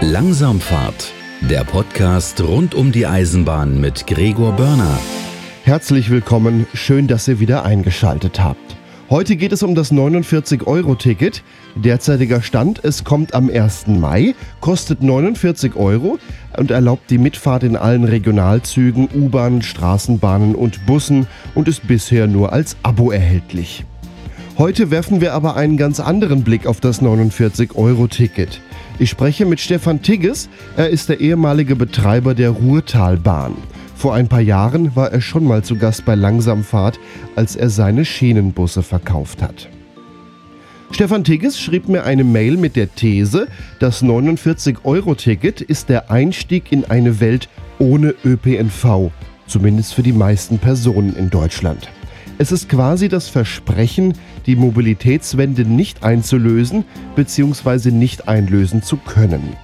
Langsamfahrt, der Podcast rund um die Eisenbahn mit Gregor Börner. Herzlich willkommen, schön, dass ihr wieder eingeschaltet habt. Heute geht es um das 49-Euro-Ticket. Derzeitiger Stand, es kommt am 1. Mai, kostet 49 Euro und erlaubt die Mitfahrt in allen Regionalzügen, U-Bahnen, Straßenbahnen und Bussen und ist bisher nur als Abo erhältlich. Heute werfen wir aber einen ganz anderen Blick auf das 49-Euro-Ticket. Ich spreche mit Stefan Tigges, er ist der ehemalige Betreiber der Ruhrtalbahn. Vor ein paar Jahren war er schon mal zu Gast bei Langsamfahrt, als er seine Schienenbusse verkauft hat. Stefan Tigges schrieb mir eine Mail mit der These, das 49-Euro-Ticket ist der Einstieg in eine Welt ohne ÖPNV, zumindest für die meisten Personen in Deutschland. Es ist quasi das Versprechen, die Mobilitätswende nicht einzulösen bzw. nicht einlösen zu können.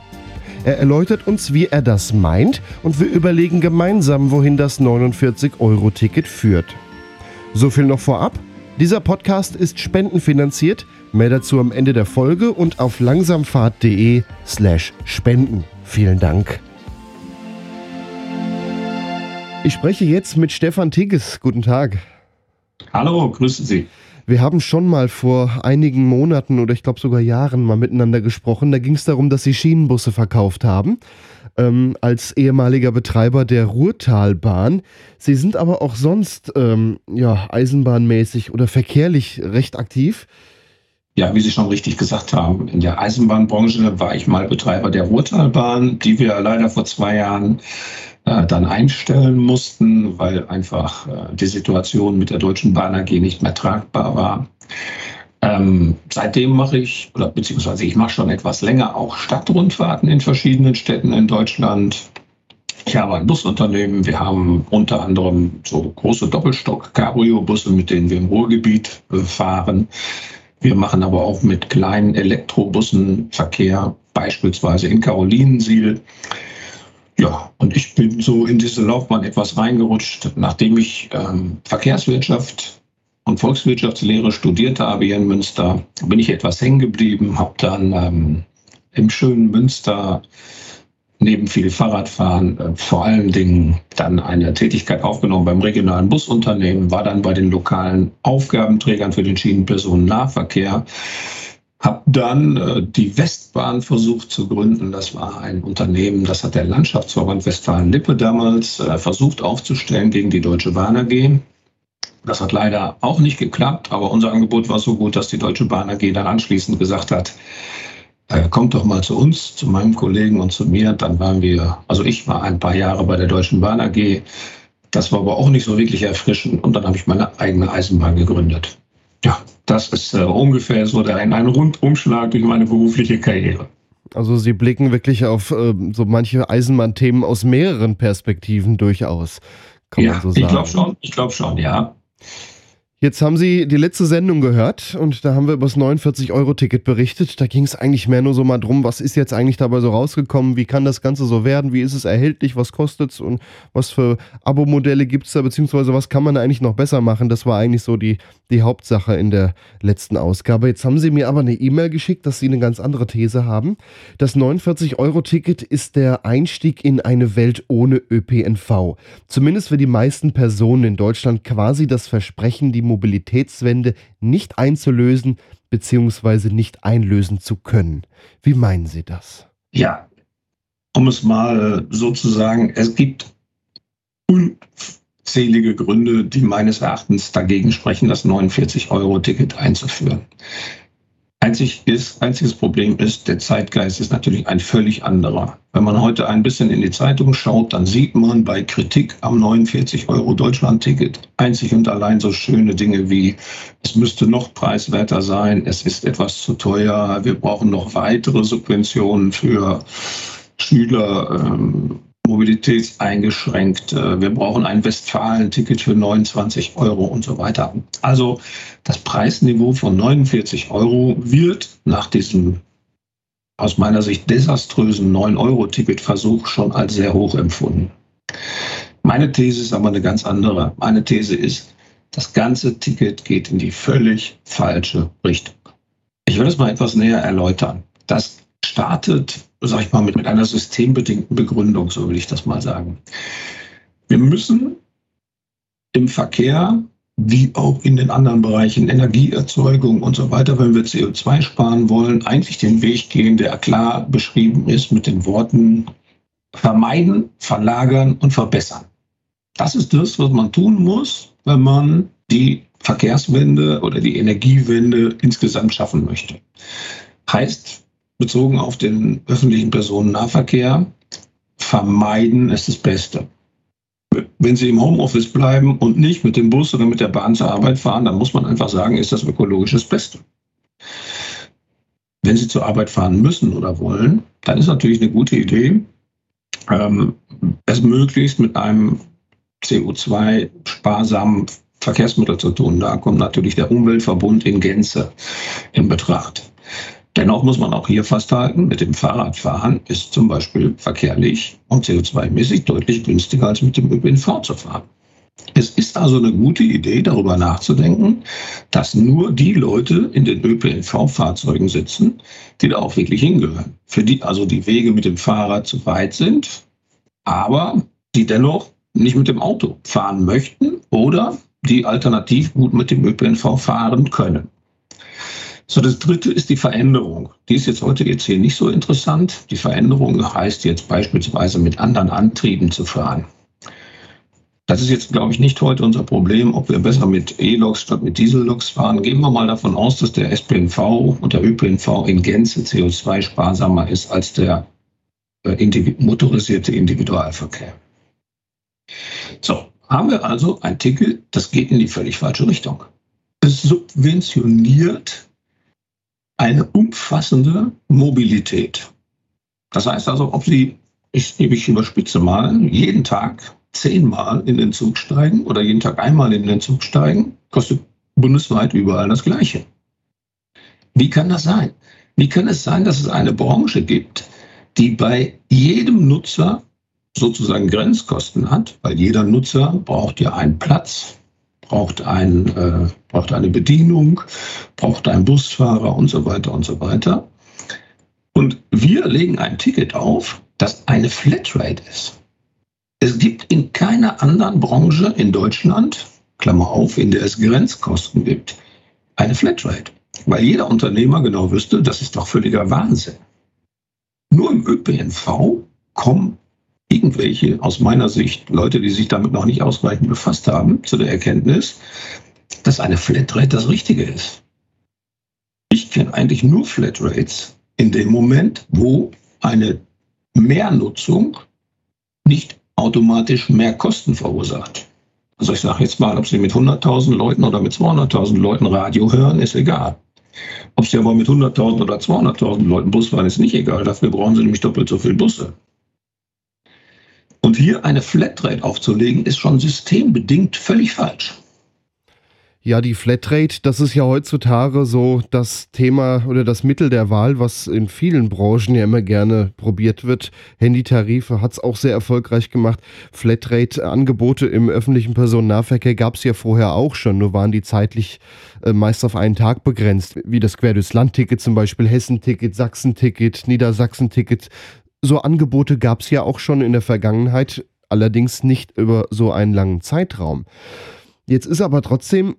Er erläutert uns, wie er das meint und wir überlegen gemeinsam, wohin das 49-Euro-Ticket führt. So viel noch vorab. Dieser Podcast ist spendenfinanziert. Mehr dazu am Ende der Folge und auf langsamfahrt.de slash spenden. Vielen Dank. Ich spreche jetzt mit Stefan Tigges. Guten Tag. Hallo, grüße Sie. Wir haben schon mal vor einigen Monaten oder ich glaube sogar Jahren mal miteinander gesprochen. Da ging es darum, dass Sie Schienenbusse verkauft haben. Ähm, als ehemaliger Betreiber der Ruhrtalbahn. Sie sind aber auch sonst ähm, ja, eisenbahnmäßig oder verkehrlich recht aktiv. Ja, wie Sie schon richtig gesagt haben, in der Eisenbahnbranche war ich mal Betreiber der Ruhrtalbahn, die wir leider vor zwei Jahren äh, dann einstellen mussten, weil einfach äh, die Situation mit der Deutschen Bahn AG nicht mehr tragbar war. Ähm, seitdem mache ich, oder beziehungsweise ich mache schon etwas länger auch Stadtrundfahrten in verschiedenen Städten in Deutschland. Ich habe ein Busunternehmen. Wir haben unter anderem so große Doppelstock-Cabrio-Busse, mit denen wir im Ruhrgebiet äh, fahren. Wir machen aber auch mit kleinen Elektrobussen Verkehr, beispielsweise in Karolinensiel. Ja, und ich bin so in diese Laufbahn etwas reingerutscht, nachdem ich ähm, Verkehrswirtschaft und Volkswirtschaftslehre studiert habe hier in Münster, bin ich etwas hängen geblieben, habe dann ähm, im schönen Münster neben viel Fahrradfahren äh, vor allen Dingen dann eine Tätigkeit aufgenommen beim regionalen Busunternehmen, war dann bei den lokalen Aufgabenträgern für den Schienenpersonennahverkehr habe dann äh, die Westbahn versucht zu gründen. Das war ein Unternehmen, das hat der Landschaftsverband Westfalen-Lippe damals äh, versucht aufzustellen gegen die Deutsche Bahn AG. Das hat leider auch nicht geklappt, aber unser Angebot war so gut, dass die Deutsche Bahn AG dann anschließend gesagt hat, äh, kommt doch mal zu uns, zu meinem Kollegen und zu mir. Dann waren wir, also ich war ein paar Jahre bei der Deutschen Bahn AG. Das war aber auch nicht so wirklich erfrischend und dann habe ich meine eigene Eisenbahn gegründet. Ja, das ist äh, ungefähr so der, ein, ein Rundumschlag durch meine berufliche Karriere. Also Sie blicken wirklich auf äh, so manche Eisenbahnthemen aus mehreren Perspektiven durchaus, kann ja, man so sagen. Ich glaube schon, ich glaube schon, ja. Jetzt haben Sie die letzte Sendung gehört und da haben wir über das 49-Euro-Ticket berichtet. Da ging es eigentlich mehr nur so mal drum, was ist jetzt eigentlich dabei so rausgekommen, wie kann das Ganze so werden, wie ist es erhältlich, was kostet es und was für Abo-Modelle gibt es da, beziehungsweise was kann man da eigentlich noch besser machen. Das war eigentlich so die, die Hauptsache in der letzten Ausgabe. Jetzt haben Sie mir aber eine E-Mail geschickt, dass Sie eine ganz andere These haben. Das 49-Euro-Ticket ist der Einstieg in eine Welt ohne ÖPNV. Zumindest für die meisten Personen in Deutschland quasi das Versprechen, die Mobilitätswende nicht einzulösen bzw. nicht einlösen zu können. Wie meinen Sie das? Ja, um es mal so zu sagen, es gibt unzählige Gründe, die meines Erachtens dagegen sprechen, das 49-Euro-Ticket einzuführen. Einzig ist, einziges Problem ist, der Zeitgeist ist natürlich ein völlig anderer. Wenn man heute ein bisschen in die Zeitung schaut, dann sieht man bei Kritik am 49 Euro Deutschland-Ticket einzig und allein so schöne Dinge wie, es müsste noch preiswerter sein, es ist etwas zu teuer, wir brauchen noch weitere Subventionen für Schüler, ähm, mobilitätseingeschränkt. Äh, wir brauchen ein Westfalen-Ticket für 29 Euro und so weiter. Also das Preisniveau von 49 Euro wird nach diesem aus meiner Sicht desaströsen 9-Euro-Ticket-Versuch schon als sehr hoch empfunden. Meine These ist aber eine ganz andere. Meine These ist, das ganze Ticket geht in die völlig falsche Richtung. Ich will es mal etwas näher erläutern. Das startet, sag ich mal, mit, mit einer systembedingten Begründung, so will ich das mal sagen. Wir müssen im Verkehr wie auch in den anderen Bereichen Energieerzeugung und so weiter, wenn wir CO2 sparen wollen, eigentlich den Weg gehen, der klar beschrieben ist mit den Worten vermeiden, verlagern und verbessern. Das ist das, was man tun muss, wenn man die Verkehrswende oder die Energiewende insgesamt schaffen möchte. Heißt, bezogen auf den öffentlichen Personennahverkehr, vermeiden ist das Beste wenn Sie im Homeoffice bleiben und nicht mit dem Bus oder mit der Bahn zur Arbeit fahren, dann muss man einfach sagen, ist das ökologisch das Beste. Wenn Sie zur Arbeit fahren müssen oder wollen, dann ist natürlich eine gute Idee, ähm, es möglichst mit einem CO2-sparsamen Verkehrsmittel zu tun. Da kommt natürlich der Umweltverbund in Gänze in Betracht. Dennoch muss man auch hier festhalten, mit dem Fahrradfahren ist zum Beispiel verkehrlich und CO2-mäßig deutlich günstiger als mit dem ÖPNV zu fahren. Es ist also eine gute Idee, darüber nachzudenken, dass nur die Leute in den ÖPNV-Fahrzeugen sitzen, die da auch wirklich hingehören. Für die also die Wege mit dem Fahrrad zu weit sind, aber die dennoch nicht mit dem Auto fahren möchten oder die alternativ gut mit dem ÖPNV fahren können. So, das dritte ist die Veränderung. Die ist jetzt heute jetzt hier nicht so interessant. Die Veränderung heißt jetzt beispielsweise mit anderen Antrieben zu fahren. Das ist jetzt, glaube ich, nicht heute unser Problem, ob wir besser mit E-Loks statt mit Diesel-Loks fahren. Gehen wir mal davon aus, dass der SPNV und der ÖPNV in Gänze CO2-sparsamer ist als der äh, motorisierte Individualverkehr. So, haben wir also ein Ticket, das geht in die völlig falsche Richtung. Es subventioniert eine umfassende Mobilität. Das heißt also, ob Sie, ich, ich überspitze mal, jeden Tag zehnmal in den Zug steigen oder jeden Tag einmal in den Zug steigen, kostet bundesweit überall das Gleiche. Wie kann das sein? Wie kann es sein, dass es eine Branche gibt, die bei jedem Nutzer sozusagen Grenzkosten hat, weil jeder Nutzer braucht ja einen Platz, braucht, ein, äh, braucht eine Bedienung, braucht einen Busfahrer und so weiter und so weiter. Und wir legen ein Ticket auf, das eine Flatrate ist. Es gibt in keiner anderen Branche in Deutschland, Klammer auf, in der es Grenzkosten gibt, eine Flatrate. Weil jeder Unternehmer genau wüsste, das ist doch völliger Wahnsinn. Nur im ÖPNV kommen irgendwelche, aus meiner Sicht, Leute, die sich damit noch nicht ausreichend befasst haben, zu der Erkenntnis, dass eine Flatrate das Richtige ist. Ich kenne eigentlich nur Flatrates in dem Moment, wo eine Mehrnutzung nicht automatisch mehr Kosten verursacht. Also ich sage jetzt mal, ob Sie mit 100.000 Leuten oder mit 200.000 Leuten Radio hören, ist egal. Ob Sie aber mit 100.000 oder 200.000 Leuten Bus fahren, ist nicht egal. Dafür brauchen Sie nämlich doppelt so viele Busse. Und hier eine Flatrate aufzulegen, ist schon systembedingt völlig falsch. Ja, die Flatrate, das ist ja heutzutage so das Thema oder das Mittel der Wahl, was in vielen Branchen ja immer gerne probiert wird. Handytarife hat es auch sehr erfolgreich gemacht. Flatrate-Angebote im öffentlichen Personennahverkehr gab es ja vorher auch schon, nur waren die zeitlich äh, meist auf einen Tag begrenzt, wie das Quer durchs Land-Ticket zum Beispiel, Hessen-Ticket, Sachsen-Ticket, Niedersachsen-Ticket so Angebote gab es ja auch schon in der Vergangenheit, allerdings nicht über so einen langen Zeitraum. Jetzt ist aber trotzdem,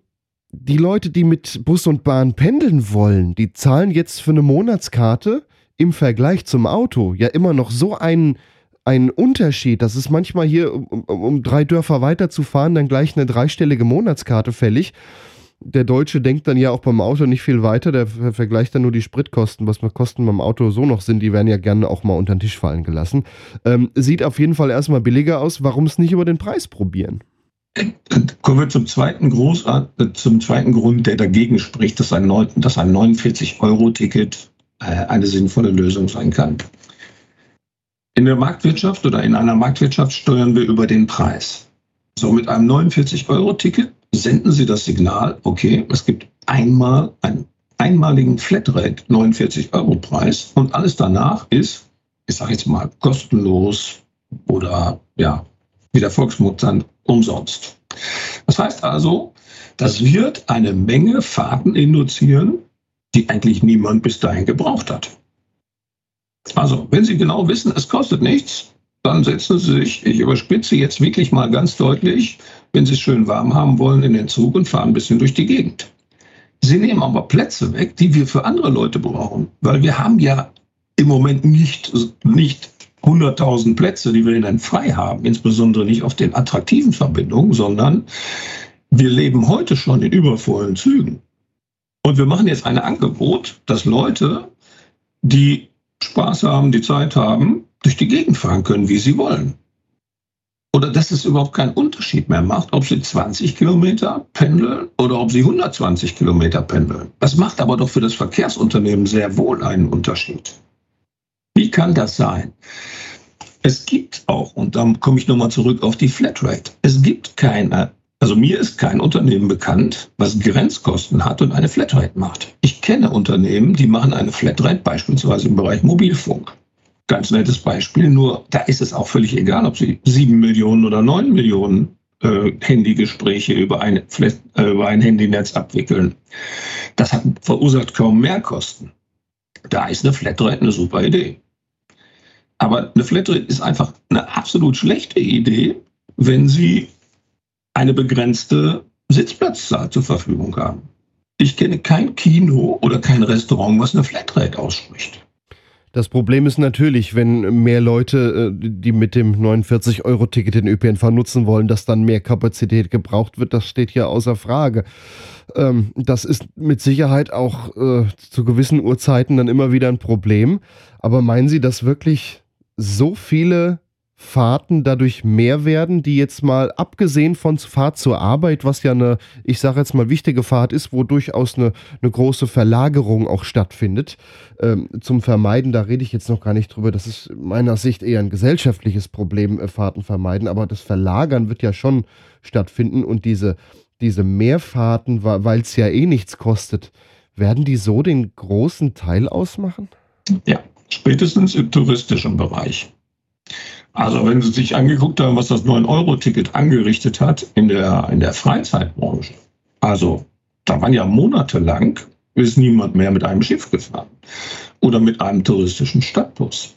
die Leute, die mit Bus und Bahn pendeln wollen, die zahlen jetzt für eine Monatskarte im Vergleich zum Auto ja immer noch so einen, einen Unterschied, dass es manchmal hier, um, um drei Dörfer weiterzufahren, dann gleich eine dreistellige Monatskarte fällig der Deutsche denkt dann ja auch beim Auto nicht viel weiter. Der vergleicht dann nur die Spritkosten, was Kosten beim Auto so noch sind. Die werden ja gerne auch mal unter den Tisch fallen gelassen. Ähm, sieht auf jeden Fall erstmal billiger aus. Warum es nicht über den Preis probieren? Kommen wir zum zweiten, Großart, äh, zum zweiten Grund, der dagegen spricht, dass ein, ein 49-Euro-Ticket äh, eine sinnvolle Lösung sein kann. In der Marktwirtschaft oder in einer Marktwirtschaft steuern wir über den Preis. So mit einem 49-Euro-Ticket senden Sie das Signal, okay, es gibt einmal einen einmaligen Flatrate 49 Euro Preis und alles danach ist, ich sage jetzt mal, kostenlos oder ja, wie der Volksmund sagt, umsonst. Das heißt also, das wird eine Menge Fahrten induzieren, die eigentlich niemand bis dahin gebraucht hat. Also, wenn Sie genau wissen, es kostet nichts, dann setzen Sie sich, ich überspitze jetzt wirklich mal ganz deutlich, wenn Sie es schön warm haben wollen, in den Zug und fahren ein bisschen durch die Gegend. Sie nehmen aber Plätze weg, die wir für andere Leute brauchen, weil wir haben ja im Moment nicht, nicht 100.000 Plätze, die wir dann frei haben, insbesondere nicht auf den attraktiven Verbindungen, sondern wir leben heute schon in übervollen Zügen. Und wir machen jetzt ein Angebot, dass Leute, die Spaß haben, die Zeit haben, durch die Gegend fahren können, wie sie wollen. Oder dass es überhaupt keinen Unterschied mehr macht, ob sie 20 Kilometer pendeln oder ob sie 120 Kilometer pendeln. Das macht aber doch für das Verkehrsunternehmen sehr wohl einen Unterschied. Wie kann das sein? Es gibt auch, und dann komme ich nochmal zurück auf die Flatrate, es gibt keine, also mir ist kein Unternehmen bekannt, was Grenzkosten hat und eine Flatrate macht. Ich kenne Unternehmen, die machen eine Flatrate beispielsweise im Bereich Mobilfunk. Ganz nettes Beispiel, nur da ist es auch völlig egal, ob Sie sieben Millionen oder neun Millionen äh, Handygespräche über ein, äh, über ein Handynetz abwickeln. Das hat, verursacht kaum Mehrkosten. Da ist eine Flatrate eine super Idee. Aber eine Flatrate ist einfach eine absolut schlechte Idee, wenn Sie eine begrenzte Sitzplatzzahl zur Verfügung haben. Ich kenne kein Kino oder kein Restaurant, was eine Flatrate ausspricht. Das Problem ist natürlich, wenn mehr Leute, äh, die mit dem 49-Euro-Ticket den ÖPNV nutzen wollen, dass dann mehr Kapazität gebraucht wird. Das steht hier außer Frage. Ähm, das ist mit Sicherheit auch äh, zu gewissen Uhrzeiten dann immer wieder ein Problem. Aber meinen Sie, dass wirklich so viele Fahrten dadurch mehr werden, die jetzt mal abgesehen von Fahrt zur Arbeit, was ja eine, ich sage jetzt mal, wichtige Fahrt ist, wo durchaus eine, eine große Verlagerung auch stattfindet. Ähm, zum Vermeiden, da rede ich jetzt noch gar nicht drüber, das ist meiner Sicht eher ein gesellschaftliches Problem, äh, Fahrten vermeiden, aber das Verlagern wird ja schon stattfinden und diese, diese Mehrfahrten, weil es ja eh nichts kostet, werden die so den großen Teil ausmachen? Ja, spätestens im touristischen Bereich. Also wenn Sie sich angeguckt haben, was das 9-Euro-Ticket angerichtet hat in der, in der Freizeitbranche. Also da waren ja monatelang, ist niemand mehr mit einem Schiff gefahren oder mit einem touristischen Stadtbus.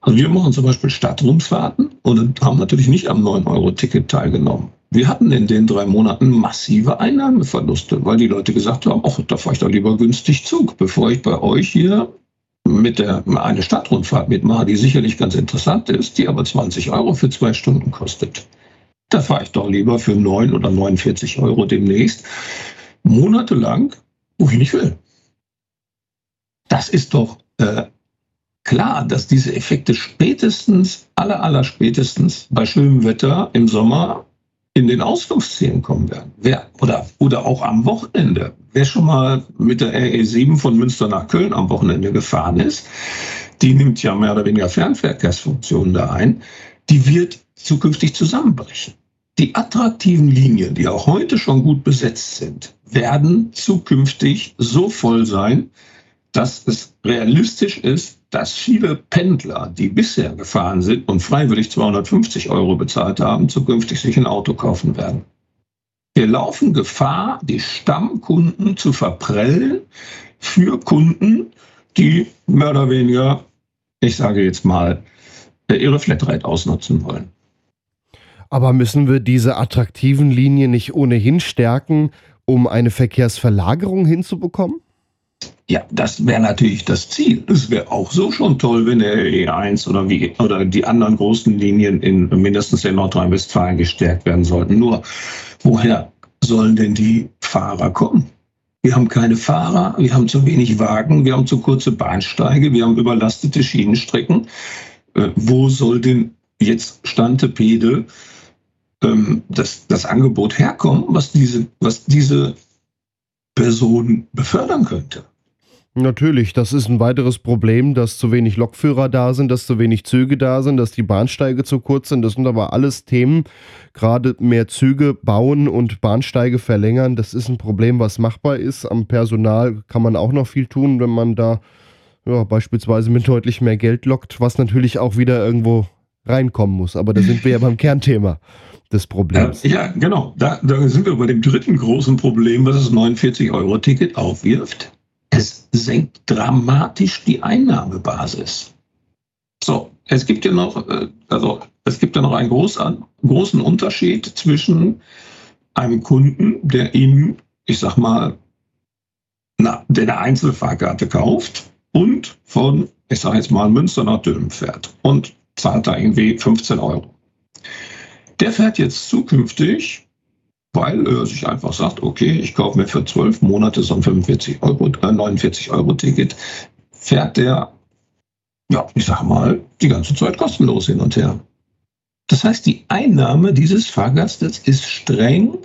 Also wir machen zum Beispiel Stadtrundfahrten und haben natürlich nicht am 9-Euro-Ticket teilgenommen. Wir hatten in den drei Monaten massive Einnahmeverluste, weil die Leute gesagt haben, ach, da fahre ich doch lieber günstig Zug, bevor ich bei euch hier mit der eine Stadtrundfahrt mitmache, die sicherlich ganz interessant ist, die aber 20 Euro für zwei Stunden kostet. Da fahre ich doch lieber für 9 oder 49 Euro demnächst monatelang, wo ich nicht will. Das ist doch äh, klar, dass diese Effekte spätestens, aller, aller spätestens bei schönem Wetter im Sommer in den Ausflugszielen kommen werden. Wer, oder, oder auch am Wochenende. Wer schon mal mit der RE7 von Münster nach Köln am Wochenende gefahren ist, die nimmt ja mehr oder weniger Fernverkehrsfunktionen da ein, die wird zukünftig zusammenbrechen. Die attraktiven Linien, die auch heute schon gut besetzt sind, werden zukünftig so voll sein, dass es realistisch ist, dass viele Pendler, die bisher gefahren sind und freiwillig 250 Euro bezahlt haben, zukünftig sich ein Auto kaufen werden. Wir laufen Gefahr, die Stammkunden zu verprellen für Kunden, die mehr oder weniger, ich sage jetzt mal, ihre Flatrate ausnutzen wollen. Aber müssen wir diese attraktiven Linien nicht ohnehin stärken, um eine Verkehrsverlagerung hinzubekommen? Ja, das wäre natürlich das Ziel. Es wäre auch so schon toll, wenn der E1 oder, wie, oder die anderen großen Linien in mindestens in Nordrhein-Westfalen gestärkt werden sollten. Nur, woher sollen denn die Fahrer kommen? Wir haben keine Fahrer, wir haben zu wenig Wagen, wir haben zu kurze Bahnsteige, wir haben überlastete Schienenstrecken. Äh, wo soll denn jetzt Stantepede ähm, das, das Angebot herkommen, was diese, was diese Person befördern könnte. Natürlich, das ist ein weiteres Problem, dass zu wenig Lokführer da sind, dass zu wenig Züge da sind, dass die Bahnsteige zu kurz sind. Das sind aber alles Themen, gerade mehr Züge bauen und Bahnsteige verlängern. Das ist ein Problem, was machbar ist. Am Personal kann man auch noch viel tun, wenn man da ja, beispielsweise mit deutlich mehr Geld lockt, was natürlich auch wieder irgendwo reinkommen muss. Aber da sind wir ja beim Kernthema des Problems. Ja, ja genau. Da, da, sind wir bei dem dritten großen Problem, was das 49-Euro-Ticket aufwirft. Es senkt dramatisch die Einnahmebasis. es gibt ja noch, äh, also es gibt ja noch einen großen, Unterschied zwischen einem Kunden, der ihm, ich sag mal, na, der eine Einzelfahrkarte kauft und von, ich sage jetzt mal, Münster nach Dülmen fährt und zahlt da irgendwie 15 Euro. Der fährt jetzt zukünftig, weil er sich einfach sagt, okay, ich kaufe mir für 12 Monate so ein 45 Euro, äh, 49 Euro Ticket, fährt der, ja, ich sag mal, die ganze Zeit kostenlos hin und her. Das heißt, die Einnahme dieses Fahrgastes ist streng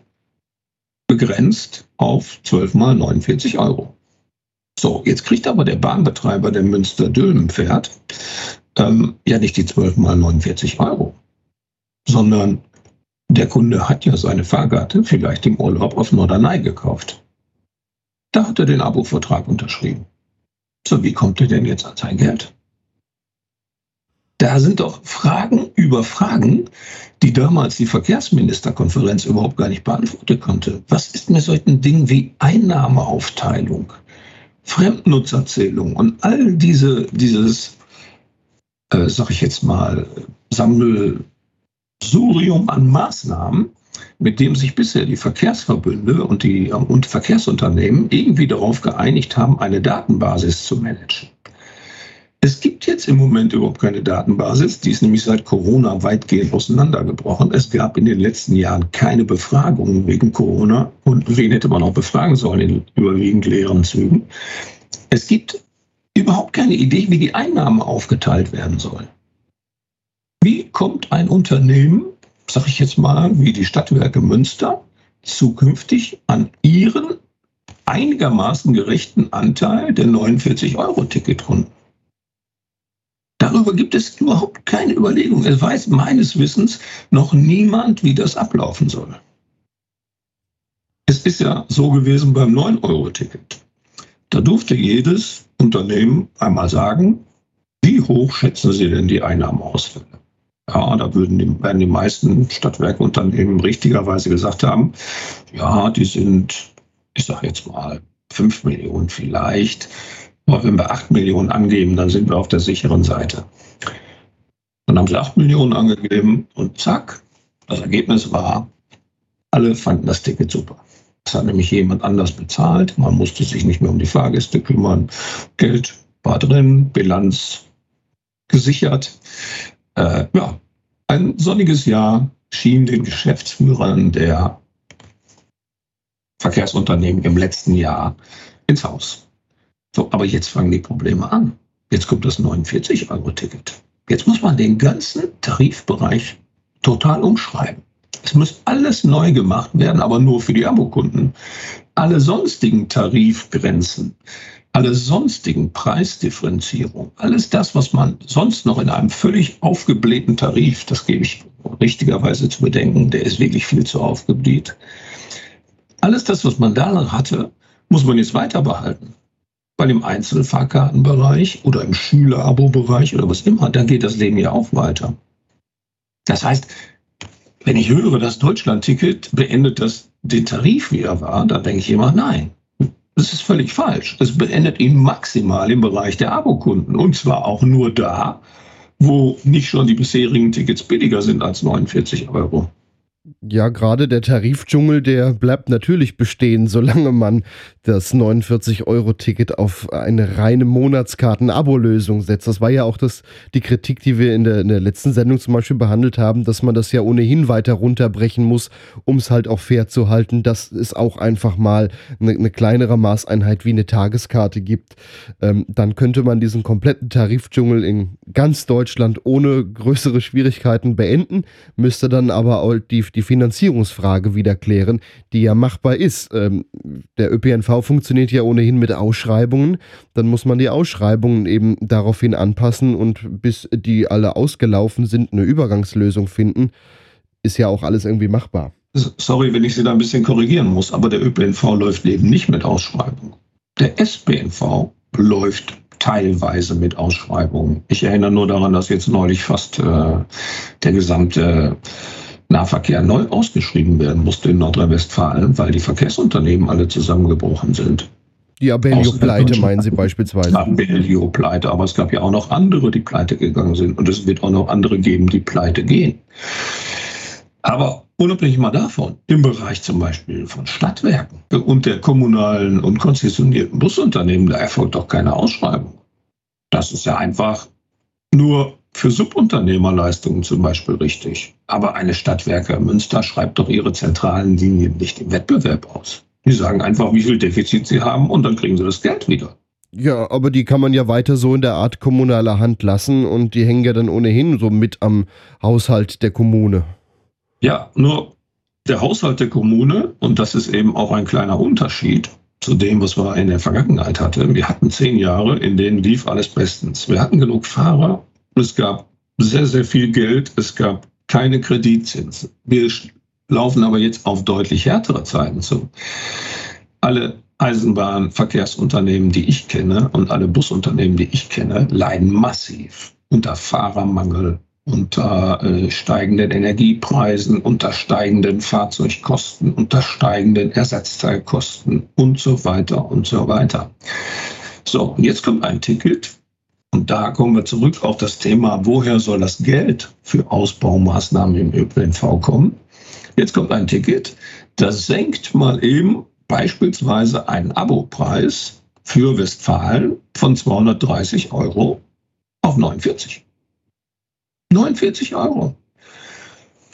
begrenzt auf 12 mal 49 Euro. So, jetzt kriegt aber der Bahnbetreiber, der Münster-Dülmen fährt, ähm, ja nicht die 12 mal 49 Euro, sondern der Kunde hat ja seine Fahrkarte vielleicht im Urlaub auf Norderney gekauft. Da hat er den Abo-Vertrag unterschrieben. So, wie kommt er denn jetzt an sein Geld? Da sind doch Fragen über Fragen, die damals die Verkehrsministerkonferenz überhaupt gar nicht beantworten konnte. Was ist mit solchen Dingen wie Einnahmeaufteilung, Fremdnutzerzählung und all diese, dieses, äh, sag ich jetzt mal, Sammelsurium an Maßnahmen, mit dem sich bisher die Verkehrsverbünde und die und Verkehrsunternehmen irgendwie darauf geeinigt haben, eine Datenbasis zu managen. Es gibt jetzt im Moment überhaupt keine Datenbasis. Die ist nämlich seit Corona weitgehend auseinandergebrochen. Es gab in den letzten Jahren keine Befragungen wegen Corona. Und wen hätte man auch befragen sollen in überwiegend leeren Zügen? Es gibt überhaupt keine Idee, wie die Einnahmen aufgeteilt werden sollen. Wie kommt ein Unternehmen, sage ich jetzt mal, wie die Stadtwerke Münster, zukünftig an ihren einigermaßen gerechten Anteil der 49-Euro-Ticketkunden? Darüber gibt es überhaupt keine Überlegung. Es weiß meines Wissens noch niemand, wie das ablaufen soll. Es ist ja so gewesen beim 9-Euro-Ticket. Da durfte jedes Unternehmen einmal sagen, wie hoch schätzen Sie denn die Einnahmeausfälle? Ja, da würden die, werden die meisten Stadtwerkunternehmen richtigerweise gesagt haben, ja, die sind, ich sage jetzt mal, 5 Millionen vielleicht. Aber wenn wir 8 Millionen angeben, dann sind wir auf der sicheren Seite. Dann haben sie 8 Millionen angegeben und zack, das Ergebnis war, alle fanden das Ticket super. Das hat nämlich jemand anders bezahlt. Man musste sich nicht mehr um die Fahrgäste kümmern. Geld war drin, Bilanz gesichert. Äh, ja, ein sonniges Jahr schien den Geschäftsführern der Verkehrsunternehmen im letzten Jahr ins Haus. So, aber jetzt fangen die Probleme an. Jetzt kommt das 49-Euro-Ticket. Jetzt muss man den ganzen Tarifbereich total umschreiben. Es muss alles neu gemacht werden, aber nur für die Abokunden. Alle sonstigen Tarifgrenzen, alle sonstigen Preisdifferenzierungen, alles das, was man sonst noch in einem völlig aufgeblähten Tarif, das gebe ich richtigerweise zu bedenken, der ist wirklich viel zu aufgebläht. Alles das, was man da hatte, muss man jetzt weiter behalten weil im Einzelfahrkartenbereich oder im Schülerabo-Bereich oder was immer, dann geht das Leben ja auch weiter. Das heißt, wenn ich höre, das Deutschland-Ticket beendet das den Tarif, wie er war, dann denke ich immer, nein, das ist völlig falsch. Es beendet ihn maximal im Bereich der Abokunden und zwar auch nur da, wo nicht schon die bisherigen Tickets billiger sind als 49 Euro. Ja, gerade der Tarifdschungel, der bleibt natürlich bestehen, solange man das 49-Euro-Ticket auf eine reine Monatskarten-Abo-Lösung setzt. Das war ja auch das, die Kritik, die wir in der, in der letzten Sendung zum Beispiel behandelt haben, dass man das ja ohnehin weiter runterbrechen muss, um es halt auch fair zu halten, dass es auch einfach mal eine, eine kleinere Maßeinheit wie eine Tageskarte gibt. Ähm, dann könnte man diesen kompletten Tarifdschungel in ganz Deutschland ohne größere Schwierigkeiten beenden, müsste dann aber auch die die Finanzierungsfrage wieder klären, die ja machbar ist. Ähm, der ÖPNV funktioniert ja ohnehin mit Ausschreibungen. Dann muss man die Ausschreibungen eben daraufhin anpassen und bis die alle ausgelaufen sind, eine Übergangslösung finden. Ist ja auch alles irgendwie machbar. Sorry, wenn ich Sie da ein bisschen korrigieren muss, aber der ÖPNV läuft eben nicht mit Ausschreibungen. Der SPNV läuft teilweise mit Ausschreibungen. Ich erinnere nur daran, dass jetzt neulich fast äh, der gesamte Nahverkehr neu ausgeschrieben werden musste in Nordrhein-Westfalen, weil die Verkehrsunternehmen alle zusammengebrochen sind. Die Abellio-Pleite meinen Sie beispielsweise? Abellio-Pleite, aber es gab ja auch noch andere, die pleite gegangen sind. Und es wird auch noch andere geben, die pleite gehen. Aber unabhängig mal davon, im Bereich zum Beispiel von Stadtwerken und der kommunalen und konzessionierten Busunternehmen, da erfolgt doch keine Ausschreibung. Das ist ja einfach nur für Subunternehmerleistungen zum Beispiel richtig. Aber eine Stadtwerke Münster schreibt doch ihre zentralen Linien nicht im Wettbewerb aus. Die sagen einfach, wie viel Defizit sie haben und dann kriegen sie das Geld wieder. Ja, aber die kann man ja weiter so in der Art kommunaler Hand lassen und die hängen ja dann ohnehin so mit am Haushalt der Kommune. Ja, nur der Haushalt der Kommune, und das ist eben auch ein kleiner Unterschied zu dem, was wir in der Vergangenheit hatten. Wir hatten zehn Jahre, in denen lief alles bestens. Wir hatten genug Fahrer, es gab sehr, sehr viel Geld, es gab keine Kreditzinsen. Wir laufen aber jetzt auf deutlich härtere Zeiten zu. Alle Eisenbahnverkehrsunternehmen, die ich kenne und alle Busunternehmen, die ich kenne, leiden massiv unter Fahrermangel, unter äh, steigenden Energiepreisen, unter steigenden Fahrzeugkosten, unter steigenden Ersatzteilkosten und so weiter und so weiter. So, jetzt kommt ein Ticket. Und da kommen wir zurück auf das Thema, woher soll das Geld für Ausbaumaßnahmen im ÖPNV kommen? Jetzt kommt ein Ticket, das senkt mal eben beispielsweise einen Abopreis für Westfalen von 230 Euro auf 49. 49 Euro.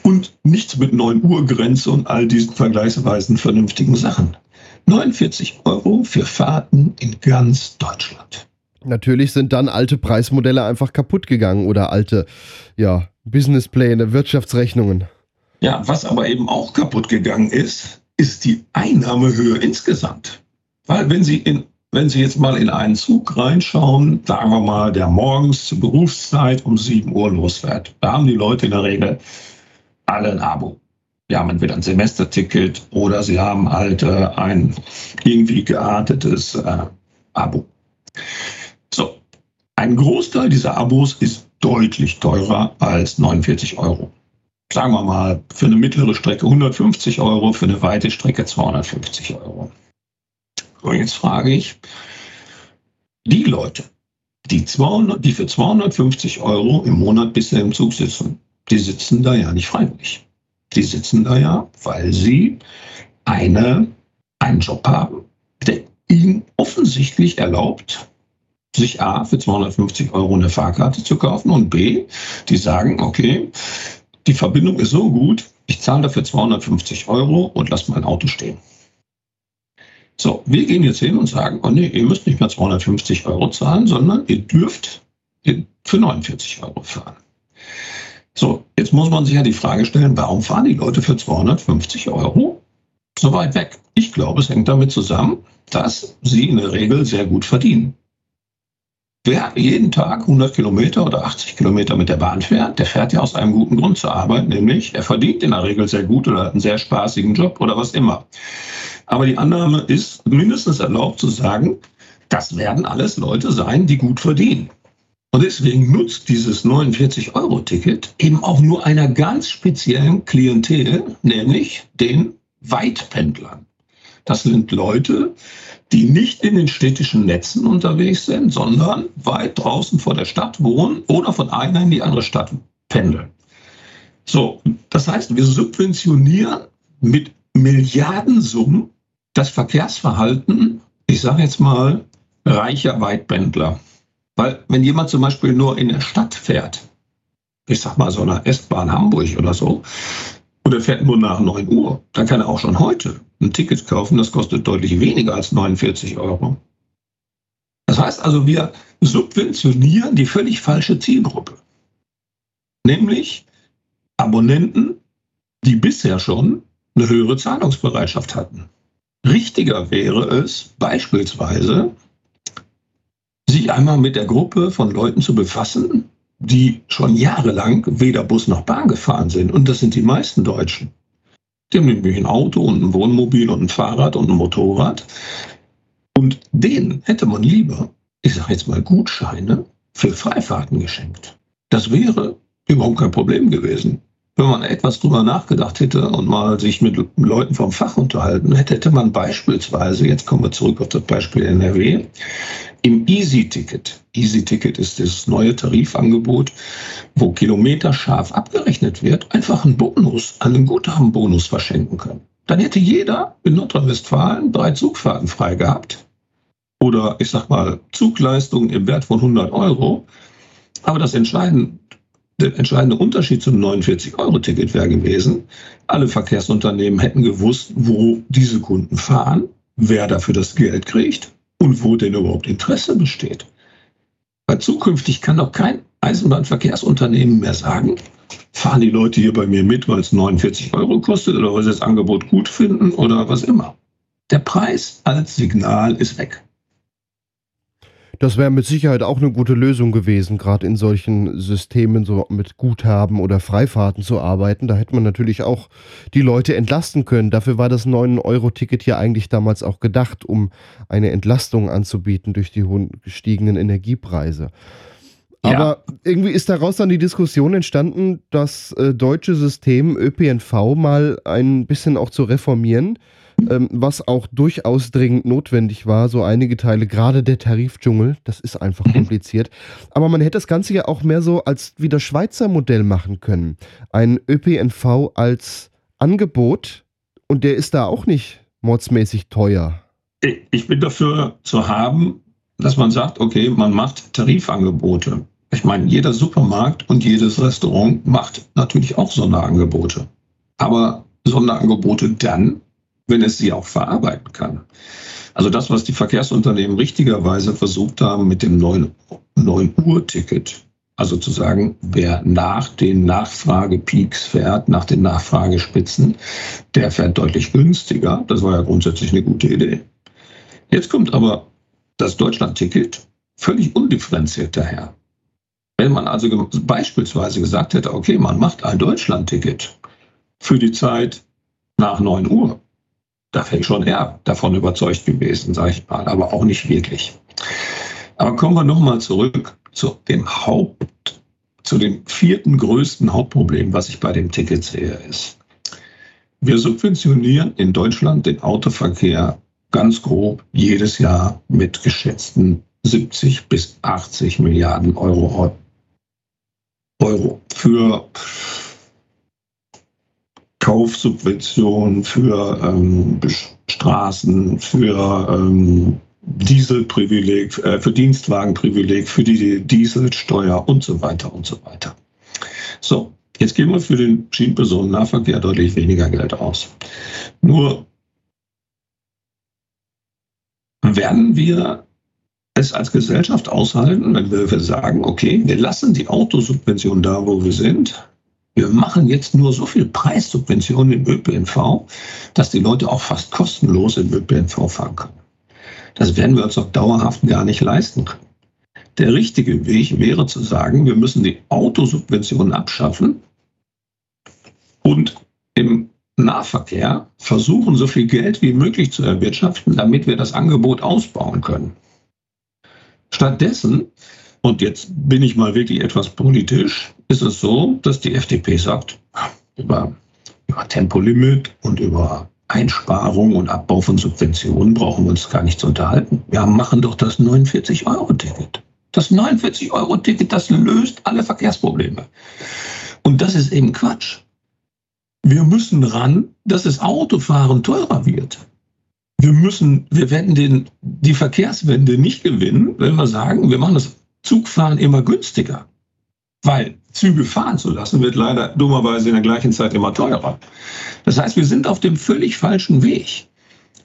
Und nichts mit 9 Uhr Grenze und all diesen vergleichsweise vernünftigen Sachen. 49 Euro für Fahrten in ganz Deutschland. Natürlich sind dann alte Preismodelle einfach kaputt gegangen oder alte ja, Businesspläne, Wirtschaftsrechnungen. Ja, was aber eben auch kaputt gegangen ist, ist die Einnahmehöhe insgesamt. Weil wenn Sie, in, wenn Sie jetzt mal in einen Zug reinschauen, sagen wir mal, der morgens zur Berufszeit um 7 Uhr losfährt, da haben die Leute in der Regel alle ein Abo. Die haben entweder ein Semesterticket oder sie haben halt äh, ein irgendwie geartetes äh, Abo. So, ein Großteil dieser Abos ist deutlich teurer als 49 Euro sagen wir mal, für eine mittlere Strecke 150 Euro, für eine weite Strecke 250 Euro. Und jetzt frage ich, die Leute, die, 200, die für 250 Euro im Monat bisher im Zug sitzen, die sitzen da ja nicht freiwillig. Die sitzen da ja, weil sie eine, einen Job haben, der ihnen offensichtlich erlaubt, sich A für 250 Euro eine Fahrkarte zu kaufen und B, die sagen, okay, die Verbindung ist so gut, ich zahle dafür 250 Euro und lasse mein Auto stehen. So, wir gehen jetzt hin und sagen, oh nee, ihr müsst nicht mehr 250 Euro zahlen, sondern ihr dürft für 49 Euro fahren. So, jetzt muss man sich ja die Frage stellen, warum fahren die Leute für 250 Euro so weit weg? Ich glaube, es hängt damit zusammen, dass sie in der Regel sehr gut verdienen. Wer jeden Tag 100 Kilometer oder 80 Kilometer mit der Bahn fährt, der fährt ja aus einem guten Grund zur Arbeit, nämlich er verdient in der Regel sehr gut oder hat einen sehr spaßigen Job oder was immer. Aber die Annahme ist mindestens erlaubt zu sagen, das werden alles Leute sein, die gut verdienen. Und deswegen nutzt dieses 49-Euro-Ticket eben auch nur einer ganz speziellen Klientel, nämlich den Weitpendlern. Das sind Leute, die nicht in den städtischen Netzen unterwegs sind, sondern weit draußen vor der Stadt wohnen oder von einer in die andere Stadt pendeln. So, das heißt, wir subventionieren mit Milliardensummen das Verkehrsverhalten, ich sage jetzt mal, reicher Weitpendler. Weil wenn jemand zum Beispiel nur in der Stadt fährt, ich sag mal so einer S-Bahn Hamburg oder so, und er fährt nur nach 9 Uhr, dann kann er auch schon heute ein Ticket kaufen, das kostet deutlich weniger als 49 Euro. Das heißt also, wir subventionieren die völlig falsche Zielgruppe. Nämlich Abonnenten, die bisher schon eine höhere Zahlungsbereitschaft hatten. Richtiger wäre es beispielsweise, sich einmal mit der Gruppe von Leuten zu befassen, die schon jahrelang weder Bus noch Bahn gefahren sind. Und das sind die meisten Deutschen. Die haben nämlich ein Auto und ein Wohnmobil und ein Fahrrad und ein Motorrad. Und denen hätte man lieber, ich sage jetzt mal, Gutscheine für Freifahrten geschenkt. Das wäre überhaupt kein Problem gewesen. wenn man etwas drüber nachgedacht hätte und mal sich mit Leuten vom Fach unterhalten hätte, hätte man beispielsweise, jetzt kommen wir zurück auf das Beispiel NRW, im Easy-Ticket, Easy-Ticket ist das neue Tarifangebot, wo Kilometer scharf abgerechnet wird, einfach einen Bonus, einen Guthabenbonus verschenken können. Dann hätte jeder in Nordrhein-Westfalen drei Zugfahrten frei gehabt. Oder ich sag mal, Zugleistungen im Wert von 100 Euro. Aber das entscheidende, der entscheidende Unterschied zum 49-Euro-Ticket wäre gewesen, alle Verkehrsunternehmen hätten gewusst, wo diese Kunden fahren, wer dafür das Geld kriegt und wo denn überhaupt Interesse besteht. Weil zukünftig kann doch kein Eisenbahnverkehrsunternehmen mehr sagen, fahren die Leute hier bei mir mit, weil es 49 Euro kostet oder weil sie das Angebot gut finden oder was immer. Der Preis als Signal ist weg. Das wäre mit Sicherheit auch eine gute Lösung gewesen, gerade in solchen Systemen so mit Guthaben oder Freifahrten zu arbeiten. Da hätte man natürlich auch die Leute entlasten können. Dafür war das 9-Euro-Ticket ja eigentlich damals auch gedacht, um eine Entlastung anzubieten durch die hohen gestiegenen Energiepreise. Aber ja. irgendwie ist daraus dann die Diskussion entstanden, das äh, deutsche System ÖPNV mal ein bisschen auch zu reformieren ähm, was auch durchaus dringend notwendig war. So einige Teile, gerade der Tarifdschungel, das ist einfach mhm. kompliziert. Aber man hätte das Ganze ja auch mehr so als wie das Schweizer Modell machen können. Ein ÖPNV als Angebot und der ist da auch nicht mordsmäßig teuer. Ich bin dafür zu haben, dass man sagt, okay, man macht Tarifangebote. Ich meine, jeder Supermarkt und jedes Restaurant macht natürlich auch Sonderangebote. Aber Sonderangebote dann, wenn es sie auch verarbeiten kann. Also das, was die Verkehrsunternehmen richtigerweise versucht haben mit dem 9-Uhr-Ticket, also zu sagen, wer nach den Nachfragepeaks fährt, nach den Nachfragespitzen, der fährt deutlich günstiger. Das war ja grundsätzlich eine gute Idee. Jetzt kommt aber das Deutschland-Ticket völlig undifferenziert daher. Wenn man also beispielsweise gesagt hätte, okay, man macht ein Deutschland-Ticket für die Zeit nach 9 Uhr, da ich schon eher davon überzeugt gewesen, sage ich mal, aber auch nicht wirklich. Aber kommen wir nochmal zurück zu dem Haupt, zu dem vierten größten Hauptproblem, was ich bei dem Ticket sehe, ist, wir subventionieren in Deutschland den Autoverkehr ganz grob jedes Jahr mit geschätzten 70 bis 80 Milliarden Euro. Euro für Kaufsubventionen für ähm, Straßen, für ähm, Dieselprivileg, äh, für Dienstwagenprivileg, für die Dieselsteuer und so weiter und so weiter. So, jetzt geben wir für den Schienenpersonennahverkehr deutlich weniger Geld aus. Nur werden wir es als Gesellschaft aushalten, wenn wir sagen, okay, wir lassen die Autosubvention da, wo wir sind, wir machen jetzt nur so viel Preissubventionen im ÖPNV, dass die Leute auch fast kostenlos im ÖPNV fahren können. Das werden wir uns doch dauerhaft gar nicht leisten können. Der richtige Weg wäre zu sagen, wir müssen die Autosubventionen abschaffen und im Nahverkehr versuchen, so viel Geld wie möglich zu erwirtschaften, damit wir das Angebot ausbauen können. Stattdessen und jetzt bin ich mal wirklich etwas politisch, ist es so, dass die FDP sagt, über, über Tempolimit und über Einsparung und Abbau von Subventionen brauchen wir uns gar nicht zu unterhalten. Wir machen doch das 49-Euro-Ticket. Das 49-Euro-Ticket, das löst alle Verkehrsprobleme. Und das ist eben Quatsch. Wir müssen ran, dass das Autofahren teurer wird. Wir müssen, wir werden den, die Verkehrswende nicht gewinnen, wenn wir sagen, wir machen das Zugfahren immer günstiger. Weil Züge fahren zu lassen, wird leider dummerweise in der gleichen Zeit immer teurer. Das heißt, wir sind auf dem völlig falschen Weg.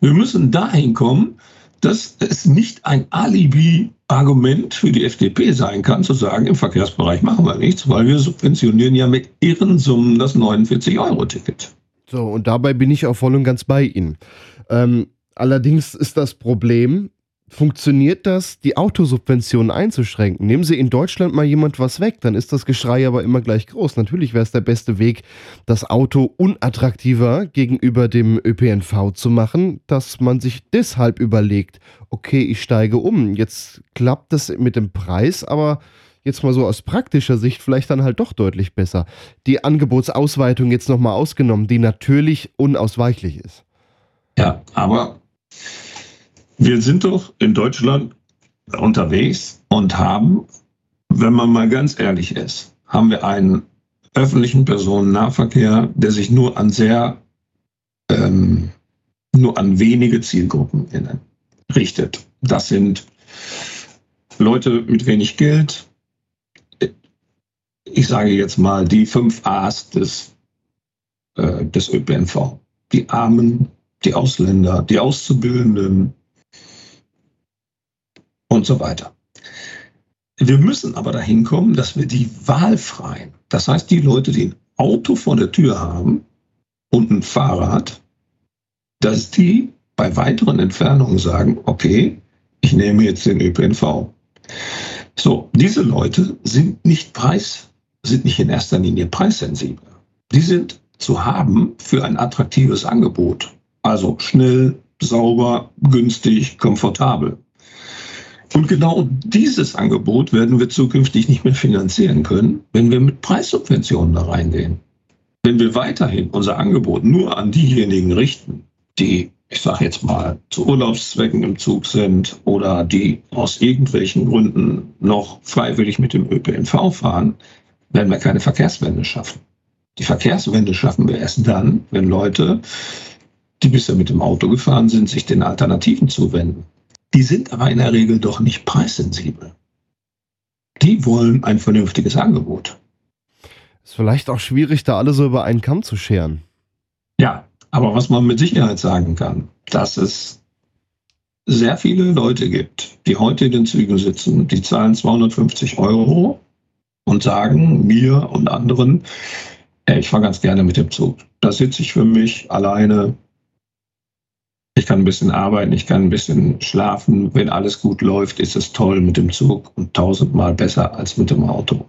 Wir müssen dahin kommen, dass es nicht ein Alibi-Argument für die FDP sein kann, zu sagen, im Verkehrsbereich machen wir nichts, weil wir subventionieren ja mit irren Summen das 49-Euro-Ticket. So, und dabei bin ich auch voll und ganz bei Ihnen. Ähm, allerdings ist das Problem, funktioniert das, die Autosubventionen einzuschränken? Nehmen Sie in Deutschland mal jemand was weg, dann ist das Geschrei aber immer gleich groß. Natürlich wäre es der beste Weg, das Auto unattraktiver gegenüber dem ÖPNV zu machen, dass man sich deshalb überlegt, okay, ich steige um. Jetzt klappt das mit dem Preis, aber jetzt mal so aus praktischer Sicht vielleicht dann halt doch deutlich besser. Die Angebotsausweitung jetzt nochmal ausgenommen, die natürlich unausweichlich ist. Ja, aber wir sind doch in Deutschland unterwegs und haben, wenn man mal ganz ehrlich ist, haben wir einen öffentlichen Personennahverkehr, der sich nur an sehr, ähm, nur an wenige Zielgruppen richtet. Das sind Leute mit wenig Geld. Ich sage jetzt mal die fünf A's des, äh, des ÖPNV. Die Armen, die Ausländer, die Auszubildenden und so weiter. Wir müssen aber dahin kommen, dass wir die wahlfreien, das heißt die Leute, die ein Auto vor der Tür haben und ein Fahrrad, dass die bei weiteren Entfernungen sagen, okay, ich nehme jetzt den ÖPNV. So, diese Leute sind nicht preis, sind nicht in erster Linie preissensibel. Die sind zu haben für ein attraktives Angebot. Also schnell, sauber, günstig, komfortabel. Und genau dieses Angebot werden wir zukünftig nicht mehr finanzieren können, wenn wir mit Preissubventionen da reingehen. Wenn wir weiterhin unser Angebot nur an diejenigen richten, die, ich sage jetzt mal, zu Urlaubszwecken im Zug sind oder die aus irgendwelchen Gründen noch freiwillig mit dem ÖPNV fahren, werden wir keine Verkehrswende schaffen. Die Verkehrswende schaffen wir erst dann, wenn Leute die bisher mit dem Auto gefahren sind, sich den Alternativen zuwenden. Die sind aber in der Regel doch nicht preissensibel. Die wollen ein vernünftiges Angebot. Ist vielleicht auch schwierig, da alle so über einen Kamm zu scheren. Ja, aber was man mit Sicherheit sagen kann, dass es sehr viele Leute gibt, die heute in den Zügen sitzen, die zahlen 250 Euro und sagen mir und anderen, ey, ich fahre ganz gerne mit dem Zug. Da sitze ich für mich alleine, ich kann ein bisschen arbeiten, ich kann ein bisschen schlafen. Wenn alles gut läuft, ist es toll mit dem Zug und tausendmal besser als mit dem Auto.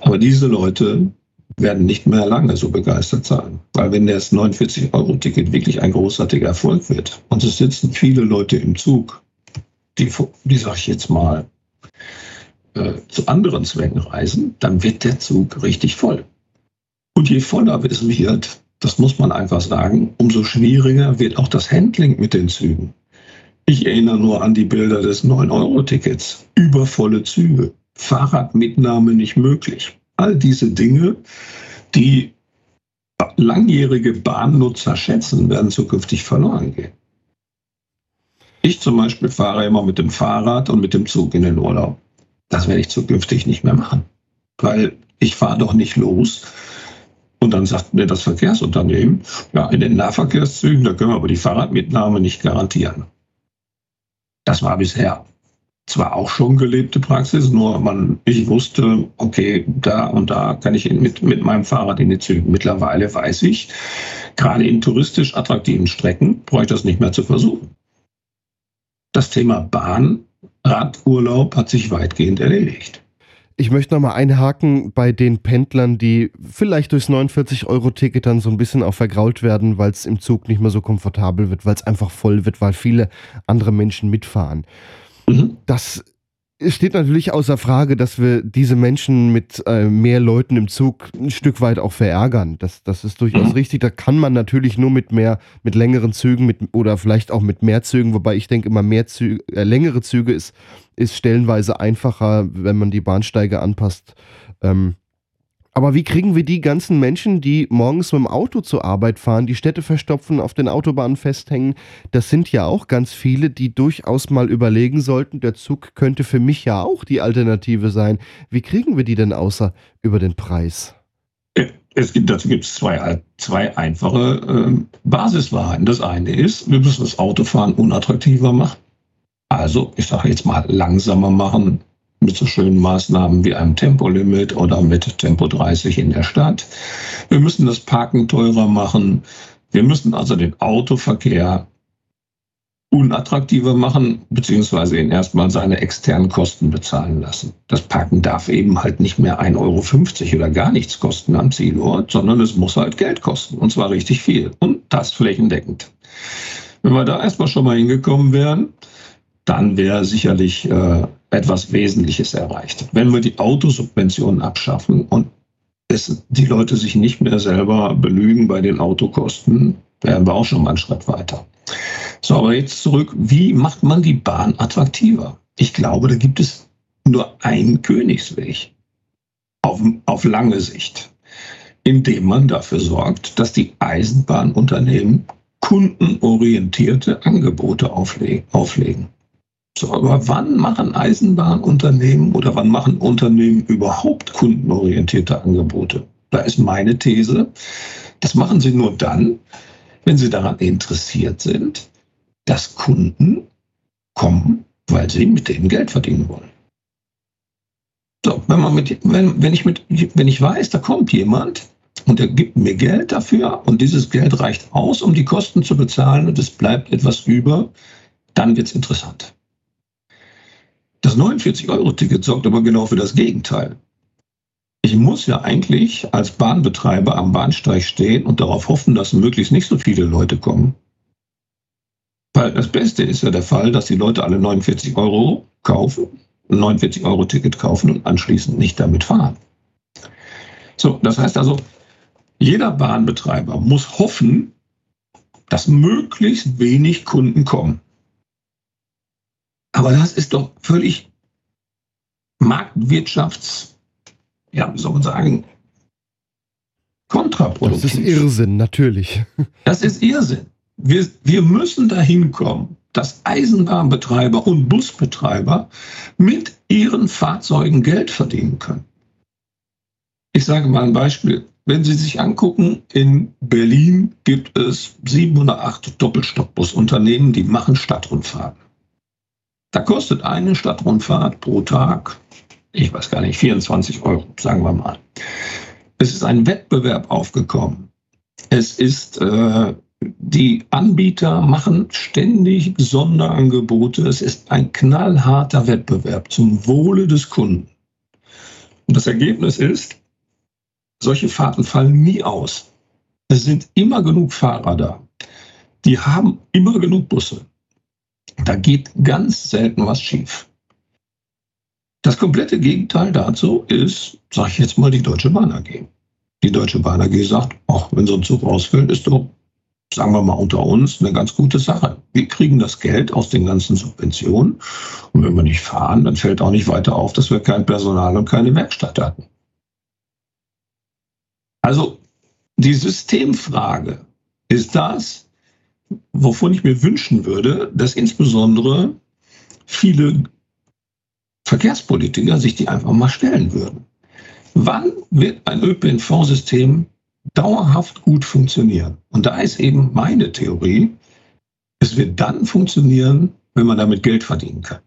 Aber diese Leute werden nicht mehr lange so begeistert sein. Weil wenn das 49-Euro-Ticket wirklich ein großartiger Erfolg wird und es sitzen viele Leute im Zug, die, die sag ich jetzt mal, äh, zu anderen Zwecken reisen, dann wird der Zug richtig voll. Und je voller es wird, das muss man einfach sagen. Umso schwieriger wird auch das Handling mit den Zügen. Ich erinnere nur an die Bilder des 9-Euro-Tickets. Übervolle Züge, Fahrradmitnahme nicht möglich. All diese Dinge, die langjährige Bahnnutzer schätzen, werden zukünftig verloren gehen. Ich zum Beispiel fahre immer mit dem Fahrrad und mit dem Zug in den Urlaub. Das werde ich zukünftig nicht mehr machen, weil ich fahre doch nicht los, und dann sagt mir das Verkehrsunternehmen, ja, in den Nahverkehrszügen, da können wir aber die Fahrradmitnahme nicht garantieren. Das war bisher zwar auch schon gelebte Praxis, nur man, ich wusste, okay, da und da kann ich mit, mit meinem Fahrrad in die Züge. Mittlerweile weiß ich, gerade in touristisch attraktiven Strecken brauche ich das nicht mehr zu versuchen. Das Thema Bahn, Radurlaub hat sich weitgehend erledigt. Ich möchte nochmal einhaken bei den Pendlern, die vielleicht durchs 49-Euro-Ticket dann so ein bisschen auch vergrault werden, weil es im Zug nicht mehr so komfortabel wird, weil es einfach voll wird, weil viele andere Menschen mitfahren. Mhm. Das es steht natürlich außer Frage, dass wir diese Menschen mit äh, mehr Leuten im Zug ein Stück weit auch verärgern. Das, das ist durchaus mhm. richtig. Da kann man natürlich nur mit mehr, mit längeren Zügen mit, oder vielleicht auch mit mehr Zügen, wobei ich denke immer mehr Züge, äh, längere Züge ist, ist stellenweise einfacher, wenn man die Bahnsteige anpasst. Ähm, aber wie kriegen wir die ganzen Menschen, die morgens mit dem Auto zur Arbeit fahren, die Städte verstopfen, auf den Autobahnen festhängen? Das sind ja auch ganz viele, die durchaus mal überlegen sollten, der Zug könnte für mich ja auch die Alternative sein. Wie kriegen wir die denn außer über den Preis? Es gibt, dazu gibt es zwei, zwei einfache äh, Basiswahrheiten. Das eine ist, wir müssen das Autofahren unattraktiver machen. Also, ich sage jetzt mal, langsamer machen, mit so schönen Maßnahmen wie einem Tempolimit oder mit Tempo 30 in der Stadt. Wir müssen das Parken teurer machen. Wir müssen also den Autoverkehr unattraktiver machen, beziehungsweise ihn erstmal seine externen Kosten bezahlen lassen. Das Parken darf eben halt nicht mehr 1,50 Euro oder gar nichts kosten am Zielort, sondern es muss halt Geld kosten. Und zwar richtig viel. Und das flächendeckend. Wenn wir da erstmal schon mal hingekommen wären, dann wäre sicherlich äh, etwas Wesentliches erreicht. Wenn wir die Autosubventionen abschaffen und es, die Leute sich nicht mehr selber belügen bei den Autokosten, wären wir auch schon mal einen Schritt weiter. So, aber jetzt zurück, wie macht man die Bahn attraktiver? Ich glaube, da gibt es nur einen Königsweg auf, auf lange Sicht, indem man dafür sorgt, dass die Eisenbahnunternehmen kundenorientierte Angebote auflegen. So, aber wann machen Eisenbahnunternehmen oder wann machen Unternehmen überhaupt kundenorientierte Angebote? Da ist meine These, das machen sie nur dann, wenn sie daran interessiert sind, dass Kunden kommen, weil sie mit denen Geld verdienen wollen. So, wenn man mit, wenn, wenn ich mit, wenn ich weiß, da kommt jemand und der gibt mir Geld dafür und dieses Geld reicht aus, um die Kosten zu bezahlen und es bleibt etwas über, dann wird es interessant. Das 49-Euro-Ticket sorgt aber genau für das Gegenteil. Ich muss ja eigentlich als Bahnbetreiber am Bahnsteig stehen und darauf hoffen, dass möglichst nicht so viele Leute kommen. Weil das Beste ist ja der Fall, dass die Leute alle 49 Euro kaufen, ein 49-Euro-Ticket kaufen und anschließend nicht damit fahren. So, das heißt also, jeder Bahnbetreiber muss hoffen, dass möglichst wenig Kunden kommen. Aber das ist doch völlig Marktwirtschafts, ja, wie soll man sagen, kontraproduktiv. Das ist Irrsinn, natürlich. Das ist Irrsinn. Wir, wir müssen dahin kommen, dass Eisenbahnbetreiber und Busbetreiber mit ihren Fahrzeugen Geld verdienen können. Ich sage mal ein Beispiel. Wenn Sie sich angucken, in Berlin gibt es sieben oder acht Doppelstockbusunternehmen, die machen Stadtrundfahrten. Da kostet eine Stadtrundfahrt pro Tag, ich weiß gar nicht, 24 Euro, sagen wir mal. Es ist ein Wettbewerb aufgekommen. Es ist, äh, die Anbieter machen ständig Sonderangebote. Es ist ein knallharter Wettbewerb zum Wohle des Kunden. Und das Ergebnis ist, solche Fahrten fallen nie aus. Es sind immer genug Fahrer da. Die haben immer genug Busse. Da geht ganz selten was schief. Das komplette Gegenteil dazu ist, sage ich jetzt mal, die Deutsche Bahn AG. Die Deutsche Bahn AG sagt, ach, wenn so ein Zug rausfällt, ist doch, sagen wir mal unter uns, eine ganz gute Sache. Wir kriegen das Geld aus den ganzen Subventionen und wenn wir nicht fahren, dann fällt auch nicht weiter auf, dass wir kein Personal und keine Werkstatt hatten. Also die Systemfrage ist das, wovon ich mir wünschen würde, dass insbesondere viele Verkehrspolitiker sich die einfach mal stellen würden. Wann wird ein ÖPNV-System dauerhaft gut funktionieren? Und da ist eben meine Theorie, es wird dann funktionieren, wenn man damit Geld verdienen kann.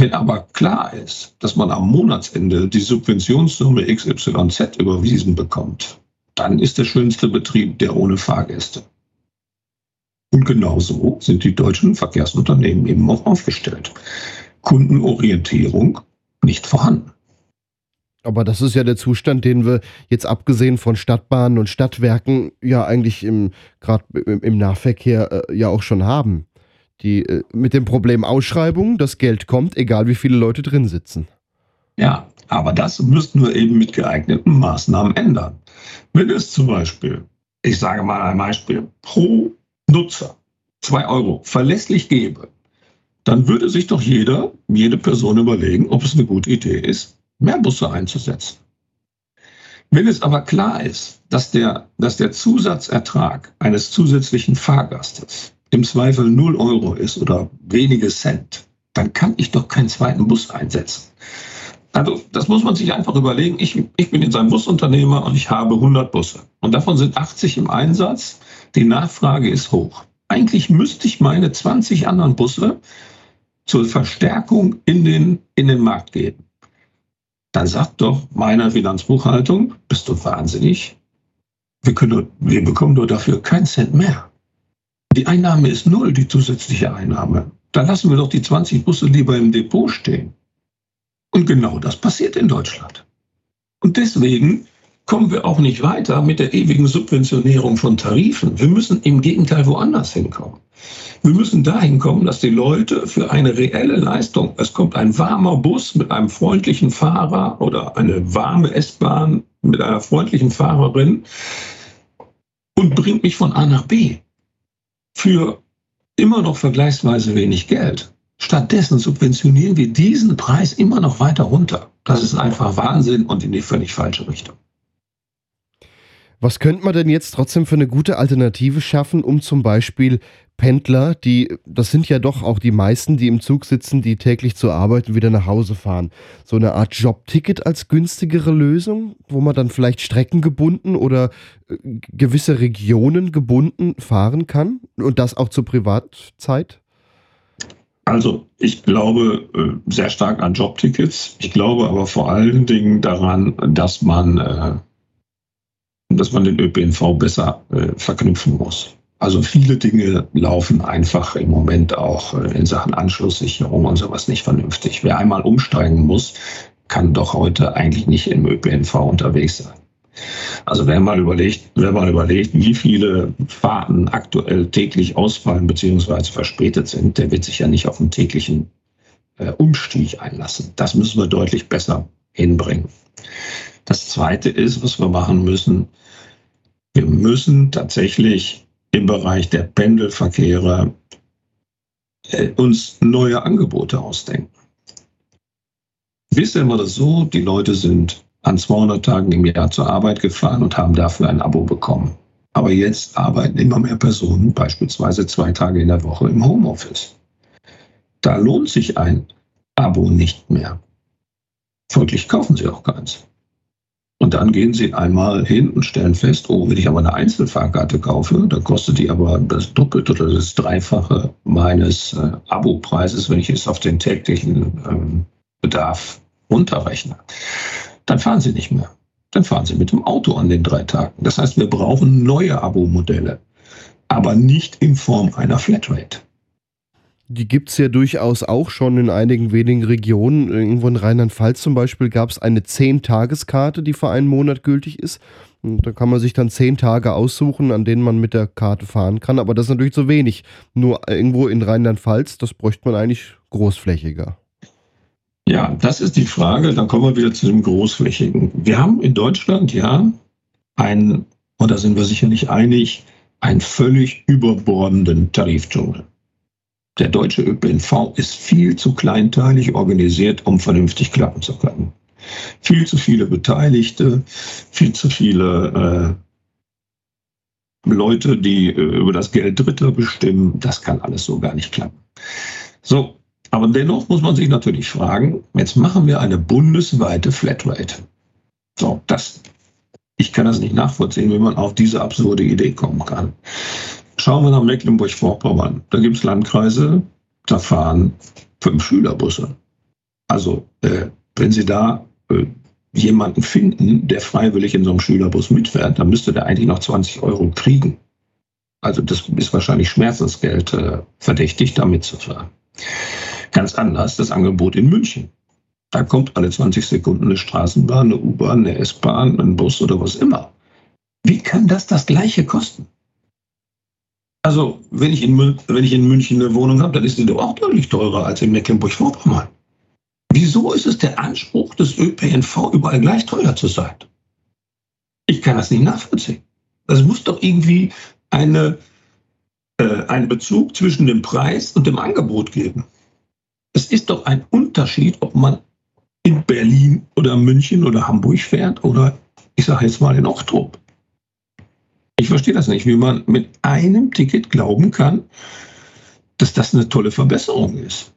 Wenn aber klar ist, dass man am Monatsende die Subventionssumme XYZ überwiesen bekommt, dann ist der schönste Betrieb der ohne Fahrgäste. Und genauso sind die deutschen Verkehrsunternehmen eben auch aufgestellt. Kundenorientierung nicht vorhanden. Aber das ist ja der Zustand, den wir jetzt abgesehen von Stadtbahnen und Stadtwerken ja eigentlich im gerade im, Nahverkehr äh, ja auch schon haben. Die äh, mit dem Problem Ausschreibung, das Geld kommt, egal wie viele Leute drin sitzen. Ja, aber das müssten wir eben mit geeigneten Maßnahmen ändern. Wenn es zum Beispiel, ich sage mal ein Beispiel, pro Nutzer zwei Euro verlässlich gebe, dann würde sich doch jeder, jede Person überlegen, ob es eine gute Idee ist, mehr Busse einzusetzen. Wenn es aber klar ist, dass der, dass der Zusatzertrag eines zusätzlichen Fahrgastes im Zweifel 0 Euro ist oder wenige Cent, dann kann ich doch keinen zweiten Bus einsetzen. Also das muss man sich einfach überlegen. Ich, ich bin jetzt ein Busunternehmer und ich habe 100 Busse. Und davon sind 80 im Einsatz. Die Nachfrage ist hoch. Eigentlich müsste ich meine 20 anderen Busse zur Verstärkung in den, in den Markt geben. Dann sagt doch meine Finanzbuchhaltung, bist du wahnsinnig? Wir, können, wir bekommen nur dafür keinen Cent mehr. Die Einnahme ist null, die zusätzliche Einnahme. Dann lassen wir doch die 20 Busse lieber im Depot stehen. Und genau das passiert in Deutschland. Und deswegen kommen wir auch nicht weiter mit der ewigen Subventionierung von Tarifen. Wir müssen im Gegenteil woanders hinkommen. Wir müssen dahin kommen, dass die Leute für eine reelle Leistung, es kommt ein warmer Bus mit einem freundlichen Fahrer oder eine warme S-Bahn mit einer freundlichen Fahrerin und bringt mich von A nach B für immer noch vergleichsweise wenig Geld. Stattdessen subventionieren wir diesen Preis immer noch weiter runter. Das ist einfach Wahnsinn und in die völlig falsche Richtung. Was könnte man denn jetzt trotzdem für eine gute Alternative schaffen, um zum Beispiel Pendler, die, das sind ja doch auch die meisten, die im Zug sitzen, die täglich zur Arbeit und wieder nach Hause fahren, so eine Art Jobticket als günstigere Lösung, wo man dann vielleicht streckengebunden oder äh, gewisse Regionen gebunden fahren kann und das auch zur Privatzeit? Also ich glaube äh, sehr stark an Jobtickets. Ich glaube aber vor allen Dingen daran, dass man dass man den ÖPNV besser äh, verknüpfen muss. Also viele Dinge laufen einfach im Moment auch äh, in Sachen Anschlusssicherung und sowas nicht vernünftig. Wer einmal umsteigen muss, kann doch heute eigentlich nicht im ÖPNV unterwegs sein. Also wer mal überlegt, wer mal überlegt, wie viele Fahrten aktuell täglich ausfallen bzw. verspätet sind, der wird sich ja nicht auf einen täglichen äh, Umstieg einlassen. Das müssen wir deutlich besser hinbringen. Das Zweite ist, was wir machen müssen, wir müssen tatsächlich im Bereich der Pendelverkehre äh, uns neue Angebote ausdenken. Bisher war das so, die Leute sind an 200 Tagen im Jahr zur Arbeit gefahren und haben dafür ein Abo bekommen. Aber jetzt arbeiten immer mehr Personen beispielsweise zwei Tage in der Woche im Homeoffice. Da lohnt sich ein Abo nicht mehr. Folglich kaufen sie auch keins. Und dann gehen Sie einmal hin und stellen fest, oh, wenn ich aber eine Einzelfahrkarte kaufe, dann kostet die aber das Doppelte oder das Dreifache meines äh, Abo-Preises, wenn ich es auf den täglichen ähm, Bedarf runterrechne. Dann fahren Sie nicht mehr. Dann fahren Sie mit dem Auto an den drei Tagen. Das heißt, wir brauchen neue Abo-Modelle, aber nicht in Form einer Flatrate. Die gibt es ja durchaus auch schon in einigen wenigen Regionen. Irgendwo in Rheinland-Pfalz zum Beispiel gab es eine 10-Tageskarte, die für einen Monat gültig ist. Und da kann man sich dann 10 Tage aussuchen, an denen man mit der Karte fahren kann. Aber das ist natürlich zu wenig. Nur irgendwo in Rheinland-Pfalz, das bräuchte man eigentlich großflächiger. Ja, das ist die Frage. Dann kommen wir wieder zu dem Großflächigen. Wir haben in Deutschland ja einen, und da sind wir sicher nicht einig, einen völlig überbordenden Tarifdschungel. Der deutsche ÖPNV ist viel zu kleinteilig organisiert, um vernünftig klappen zu können. Viel zu viele Beteiligte, viel zu viele äh, Leute, die äh, über das Geld Dritter bestimmen. Das kann alles so gar nicht klappen. So, aber dennoch muss man sich natürlich fragen, jetzt machen wir eine bundesweite Flatrate. So, das, ich kann das nicht nachvollziehen, wie man auf diese absurde Idee kommen kann. Schauen wir nach Mecklenburg-Vorpommern. Da gibt es Landkreise, da fahren fünf Schülerbusse. Also, äh, wenn Sie da äh, jemanden finden, der freiwillig in so einem Schülerbus mitfährt, dann müsste der eigentlich noch 20 Euro kriegen. Also, das ist wahrscheinlich Schmerzensgeld äh, verdächtig, da mitzufahren. Ganz anders das Angebot in München. Da kommt alle 20 Sekunden eine Straßenbahn, eine U-Bahn, eine S-Bahn, ein Bus oder was immer. Wie kann das das gleiche kosten? Also, wenn ich, in, wenn ich in München eine Wohnung habe, dann ist die doch auch deutlich teurer als in Mecklenburg-Vorpommern. Wieso ist es der Anspruch des ÖPNV, überall gleich teuer zu sein? Ich kann das nicht nachvollziehen. Es muss doch irgendwie eine, äh, einen Bezug zwischen dem Preis und dem Angebot geben. Es ist doch ein Unterschied, ob man in Berlin oder München oder Hamburg fährt oder ich sage jetzt mal in Ochtrup. Ich verstehe das nicht, wie man mit einem Ticket glauben kann, dass das eine tolle Verbesserung ist.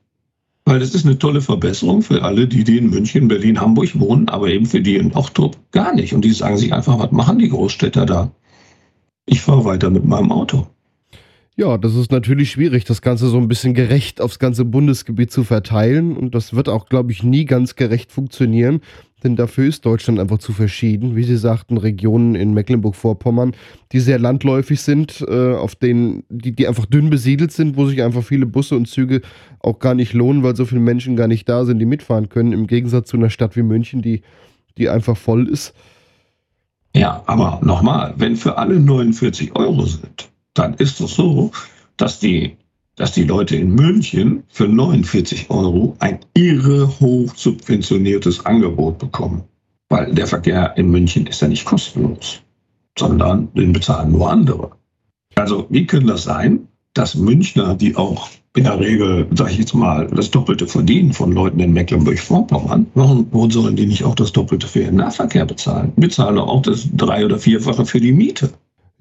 Weil das ist eine tolle Verbesserung für alle, die, die in München, Berlin, Hamburg wohnen, aber eben für die in Ochtrup gar nicht. Und die sagen sich einfach, was machen die Großstädter da? Ich fahre weiter mit meinem Auto. Ja, das ist natürlich schwierig, das Ganze so ein bisschen gerecht aufs ganze Bundesgebiet zu verteilen. Und das wird auch, glaube ich, nie ganz gerecht funktionieren. Denn dafür ist Deutschland einfach zu verschieden. Wie Sie sagten, Regionen in Mecklenburg-Vorpommern, die sehr landläufig sind, äh, auf denen, die, die einfach dünn besiedelt sind, wo sich einfach viele Busse und Züge auch gar nicht lohnen, weil so viele Menschen gar nicht da sind, die mitfahren können. Im Gegensatz zu einer Stadt wie München, die, die einfach voll ist. Ja, aber nochmal, wenn für alle 49 Euro sind, dann ist es so, dass die, dass die Leute in München für 49 Euro ein irre hoch subventioniertes Angebot bekommen. Weil der Verkehr in München ist ja nicht kostenlos, sondern den bezahlen nur andere. Also wie kann das sein, dass Münchner, die auch in der Regel, sage ich jetzt mal, das Doppelte verdienen von Leuten in Mecklenburg-Vorpommern, warum, sollen die nicht auch das Doppelte für ihren Nahverkehr bezahlen? Bezahlen doch auch das drei- oder vierfache für die Miete.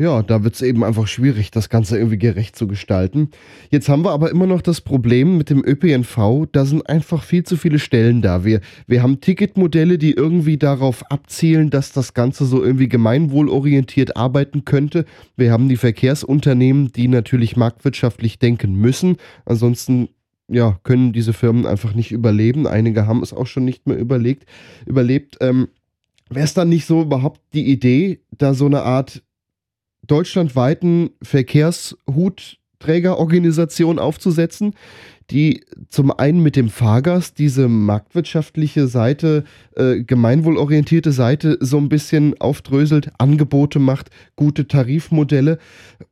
Ja, da wird es eben einfach schwierig, das Ganze irgendwie gerecht zu gestalten. Jetzt haben wir aber immer noch das Problem mit dem ÖPNV, da sind einfach viel zu viele Stellen da. Wir, wir haben Ticketmodelle, die irgendwie darauf abzielen, dass das Ganze so irgendwie gemeinwohlorientiert arbeiten könnte. Wir haben die Verkehrsunternehmen, die natürlich marktwirtschaftlich denken müssen. Ansonsten ja, können diese Firmen einfach nicht überleben. Einige haben es auch schon nicht mehr überlegt, überlebt. Ähm, Wäre es dann nicht so überhaupt die Idee, da so eine Art deutschlandweiten Verkehrshutträgerorganisation aufzusetzen, die zum einen mit dem Fahrgast diese marktwirtschaftliche Seite, äh, gemeinwohlorientierte Seite so ein bisschen aufdröselt, Angebote macht, gute Tarifmodelle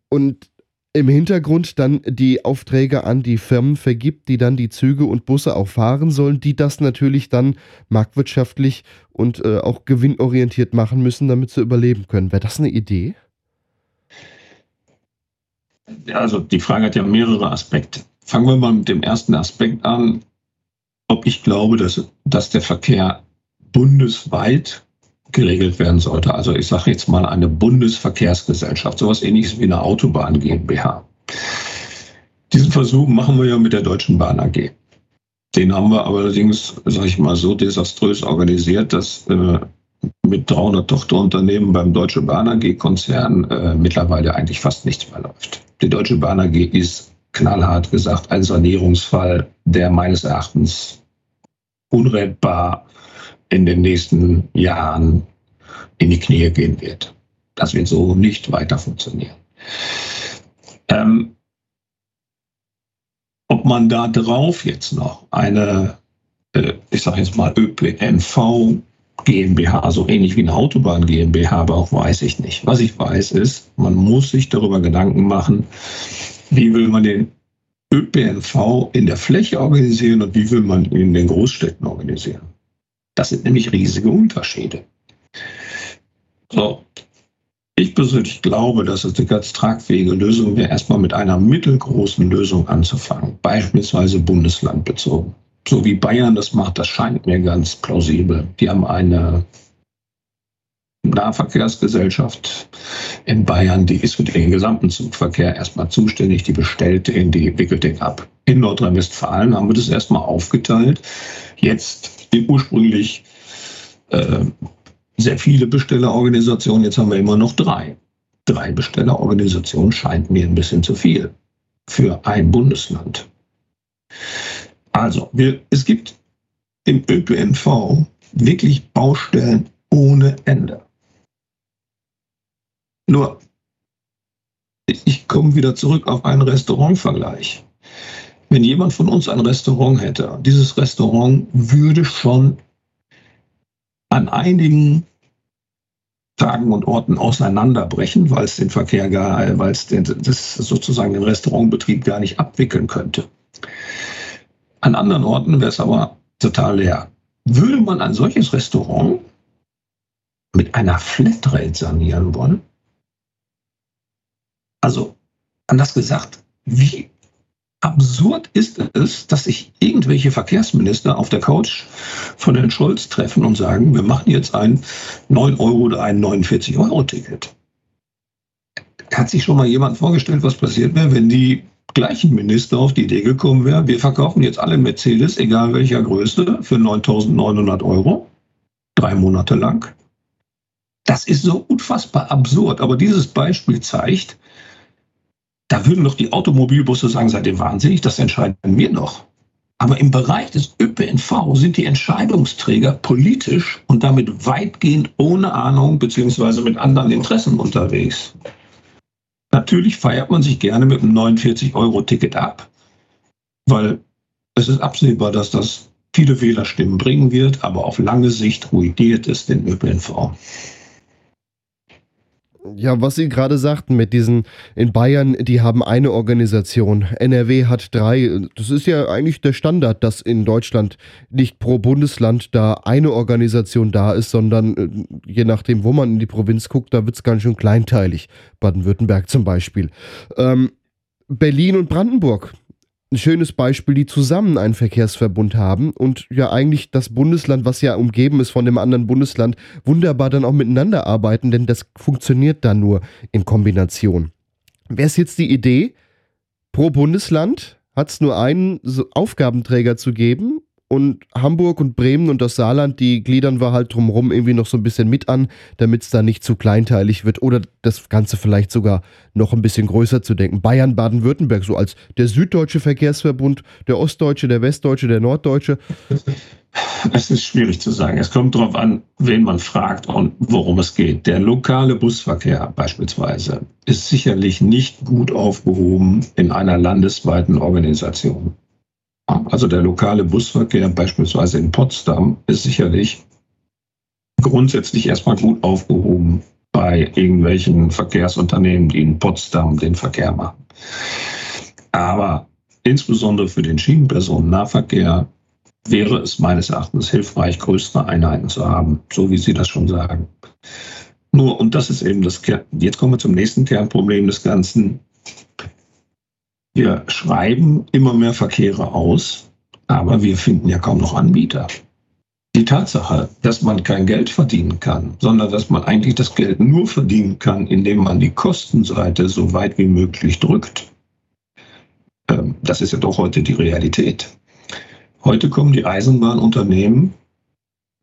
und im Hintergrund dann die Aufträge an die Firmen vergibt, die dann die Züge und Busse auch fahren sollen, die das natürlich dann marktwirtschaftlich und äh, auch gewinnorientiert machen müssen, damit sie überleben können. Wäre das eine Idee? Also die Frage hat ja mehrere Aspekte. Fangen wir mal mit dem ersten Aspekt an, ob ich glaube, dass, dass der Verkehr bundesweit geregelt werden sollte. Also ich sage jetzt mal eine Bundesverkehrsgesellschaft, sowas ähnliches wie eine Autobahn GmbH. Diesen Versuch machen wir ja mit der Deutschen Bahn AG. Den haben wir allerdings, sage ich mal, so desaströs organisiert, dass äh, mit 300 Tochterunternehmen beim Deutsche Bahn AG-Konzern äh, mittlerweile eigentlich fast nichts mehr läuft. Die Deutsche Bahn AG ist knallhart gesagt ein Sanierungsfall, der meines Erachtens unrettbar in den nächsten Jahren in die Knie gehen wird. Das wird so nicht weiter funktionieren. Ähm, ob man da drauf jetzt noch eine, äh, ich sage jetzt mal ÖPNV GmbH, so ähnlich wie eine Autobahn GmbH, aber auch weiß ich nicht. Was ich weiß ist, man muss sich darüber Gedanken machen, wie will man den ÖPNV in der Fläche organisieren und wie will man ihn in den Großstädten organisieren. Das sind nämlich riesige Unterschiede. So. Ich persönlich glaube, dass es eine ganz tragfähige Lösung wäre, erstmal mit einer mittelgroßen Lösung anzufangen, beispielsweise bundeslandbezogen so wie Bayern das macht, das scheint mir ganz plausibel. Die haben eine Nahverkehrsgesellschaft in Bayern, die ist für den gesamten Zugverkehr erstmal zuständig, die bestellt den, die wickelt den ab. In Nordrhein-Westfalen haben wir das erstmal aufgeteilt. Jetzt ursprünglich äh, sehr viele Bestellerorganisationen, jetzt haben wir immer noch drei. Drei Bestellerorganisationen scheint mir ein bisschen zu viel für ein Bundesland. Also, wir, es gibt im ÖPNV wirklich Baustellen ohne Ende. Nur, ich komme wieder zurück auf einen Restaurantvergleich. Wenn jemand von uns ein Restaurant hätte, dieses Restaurant würde schon an einigen Tagen und Orten auseinanderbrechen, weil es den Verkehr gar, weil es den, das sozusagen den Restaurantbetrieb gar nicht abwickeln könnte. An anderen Orten wäre es aber total leer. Würde man ein solches Restaurant mit einer Flatrate sanieren wollen? Also, anders gesagt, wie absurd ist es, dass sich irgendwelche Verkehrsminister auf der Couch von Herrn Scholz treffen und sagen, wir machen jetzt ein 9 Euro oder ein 49 Euro Ticket. Hat sich schon mal jemand vorgestellt, was passiert wäre, wenn die gleichen Minister auf die Idee gekommen wäre, wir verkaufen jetzt alle Mercedes, egal welcher Größe, für 9.900 Euro, drei Monate lang. Das ist so unfassbar absurd. Aber dieses Beispiel zeigt, da würden doch die Automobilbusse sagen, seid ihr wahnsinnig, das entscheiden wir doch. Aber im Bereich des ÖPNV sind die Entscheidungsträger politisch und damit weitgehend ohne Ahnung beziehungsweise mit anderen Interessen unterwegs. Natürlich feiert man sich gerne mit einem 49-Euro-Ticket ab, weil es ist absehbar, dass das viele Wählerstimmen bringen wird, aber auf lange Sicht ruiniert es den ÖPNV. Ja, was Sie gerade sagten mit diesen, in Bayern, die haben eine Organisation, NRW hat drei. Das ist ja eigentlich der Standard, dass in Deutschland nicht pro Bundesland da eine Organisation da ist, sondern äh, je nachdem, wo man in die Provinz guckt, da wird es ganz schön kleinteilig. Baden-Württemberg zum Beispiel. Ähm, Berlin und Brandenburg, ein schönes Beispiel, die zusammen einen Verkehrsverbund haben und ja eigentlich das Bundesland, was ja umgeben ist von dem anderen Bundesland, wunderbar dann auch miteinander arbeiten, denn das funktioniert dann nur in Kombination. Wäre es jetzt die Idee, pro Bundesland hat es nur einen Aufgabenträger zu geben und Hamburg und Bremen und das Saarland, die gliedern wir halt drumherum irgendwie noch so ein bisschen mit an, damit es da nicht zu kleinteilig wird oder das Ganze vielleicht sogar noch ein bisschen größer zu denken. Bayern, Baden-Württemberg, so als der süddeutsche Verkehrsverbund, der ostdeutsche, der westdeutsche, der norddeutsche. Es ist schwierig zu sagen. Es kommt darauf an, wen man fragt und worum es geht. Der lokale Busverkehr beispielsweise ist sicherlich nicht gut aufgehoben in einer landesweiten Organisation. Also der lokale Busverkehr beispielsweise in Potsdam ist sicherlich grundsätzlich erstmal gut aufgehoben bei irgendwelchen Verkehrsunternehmen, die in Potsdam den Verkehr machen. Aber insbesondere für den Schienenpersonennahverkehr wäre es meines Erachtens hilfreich, größere Einheiten zu haben, so wie Sie das schon sagen. Nur, und das ist eben das Kern, jetzt kommen wir zum nächsten Kernproblem des Ganzen. Wir schreiben immer mehr Verkehre aus, aber wir finden ja kaum noch Anbieter. Die Tatsache, dass man kein Geld verdienen kann, sondern dass man eigentlich das Geld nur verdienen kann, indem man die Kostenseite so weit wie möglich drückt, ähm, das ist ja doch heute die Realität. Heute kommen die Eisenbahnunternehmen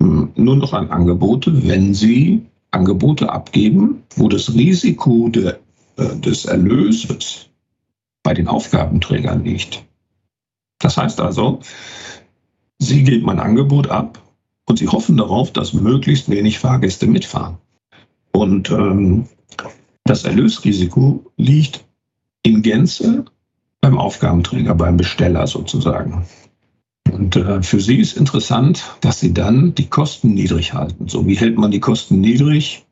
hm, nur noch an Angebote, wenn sie Angebote abgeben, wo das Risiko der, äh, des Erlöses bei den Aufgabenträgern liegt. Das heißt also, Sie geben ein Angebot ab und Sie hoffen darauf, dass möglichst wenig Fahrgäste mitfahren. Und ähm, das Erlösrisiko liegt in Gänze beim Aufgabenträger, beim Besteller sozusagen. Und äh, für Sie ist interessant, dass Sie dann die Kosten niedrig halten. So, wie hält man die Kosten niedrig?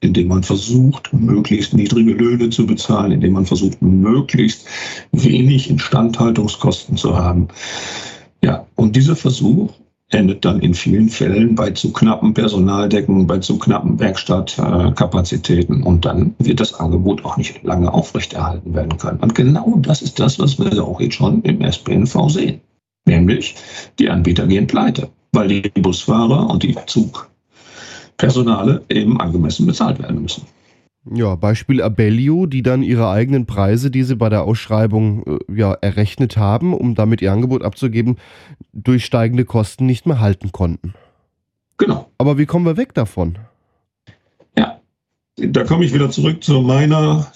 Indem man versucht, möglichst niedrige Löhne zu bezahlen, indem man versucht, möglichst wenig Instandhaltungskosten zu haben. Ja, und dieser Versuch endet dann in vielen Fällen bei zu knappen Personaldecken, bei zu knappen Werkstattkapazitäten und dann wird das Angebot auch nicht lange aufrechterhalten werden können. Und genau das ist das, was wir auch jetzt schon im SPNV sehen. Nämlich, die Anbieter gehen pleite, weil die Busfahrer und die Zug Personale eben angemessen bezahlt werden müssen. Ja, Beispiel Abellio, die dann ihre eigenen Preise, die sie bei der Ausschreibung äh, ja, errechnet haben, um damit ihr Angebot abzugeben, durch steigende Kosten nicht mehr halten konnten. Genau. Aber wie kommen wir weg davon? Ja, da komme ich wieder zurück zu meiner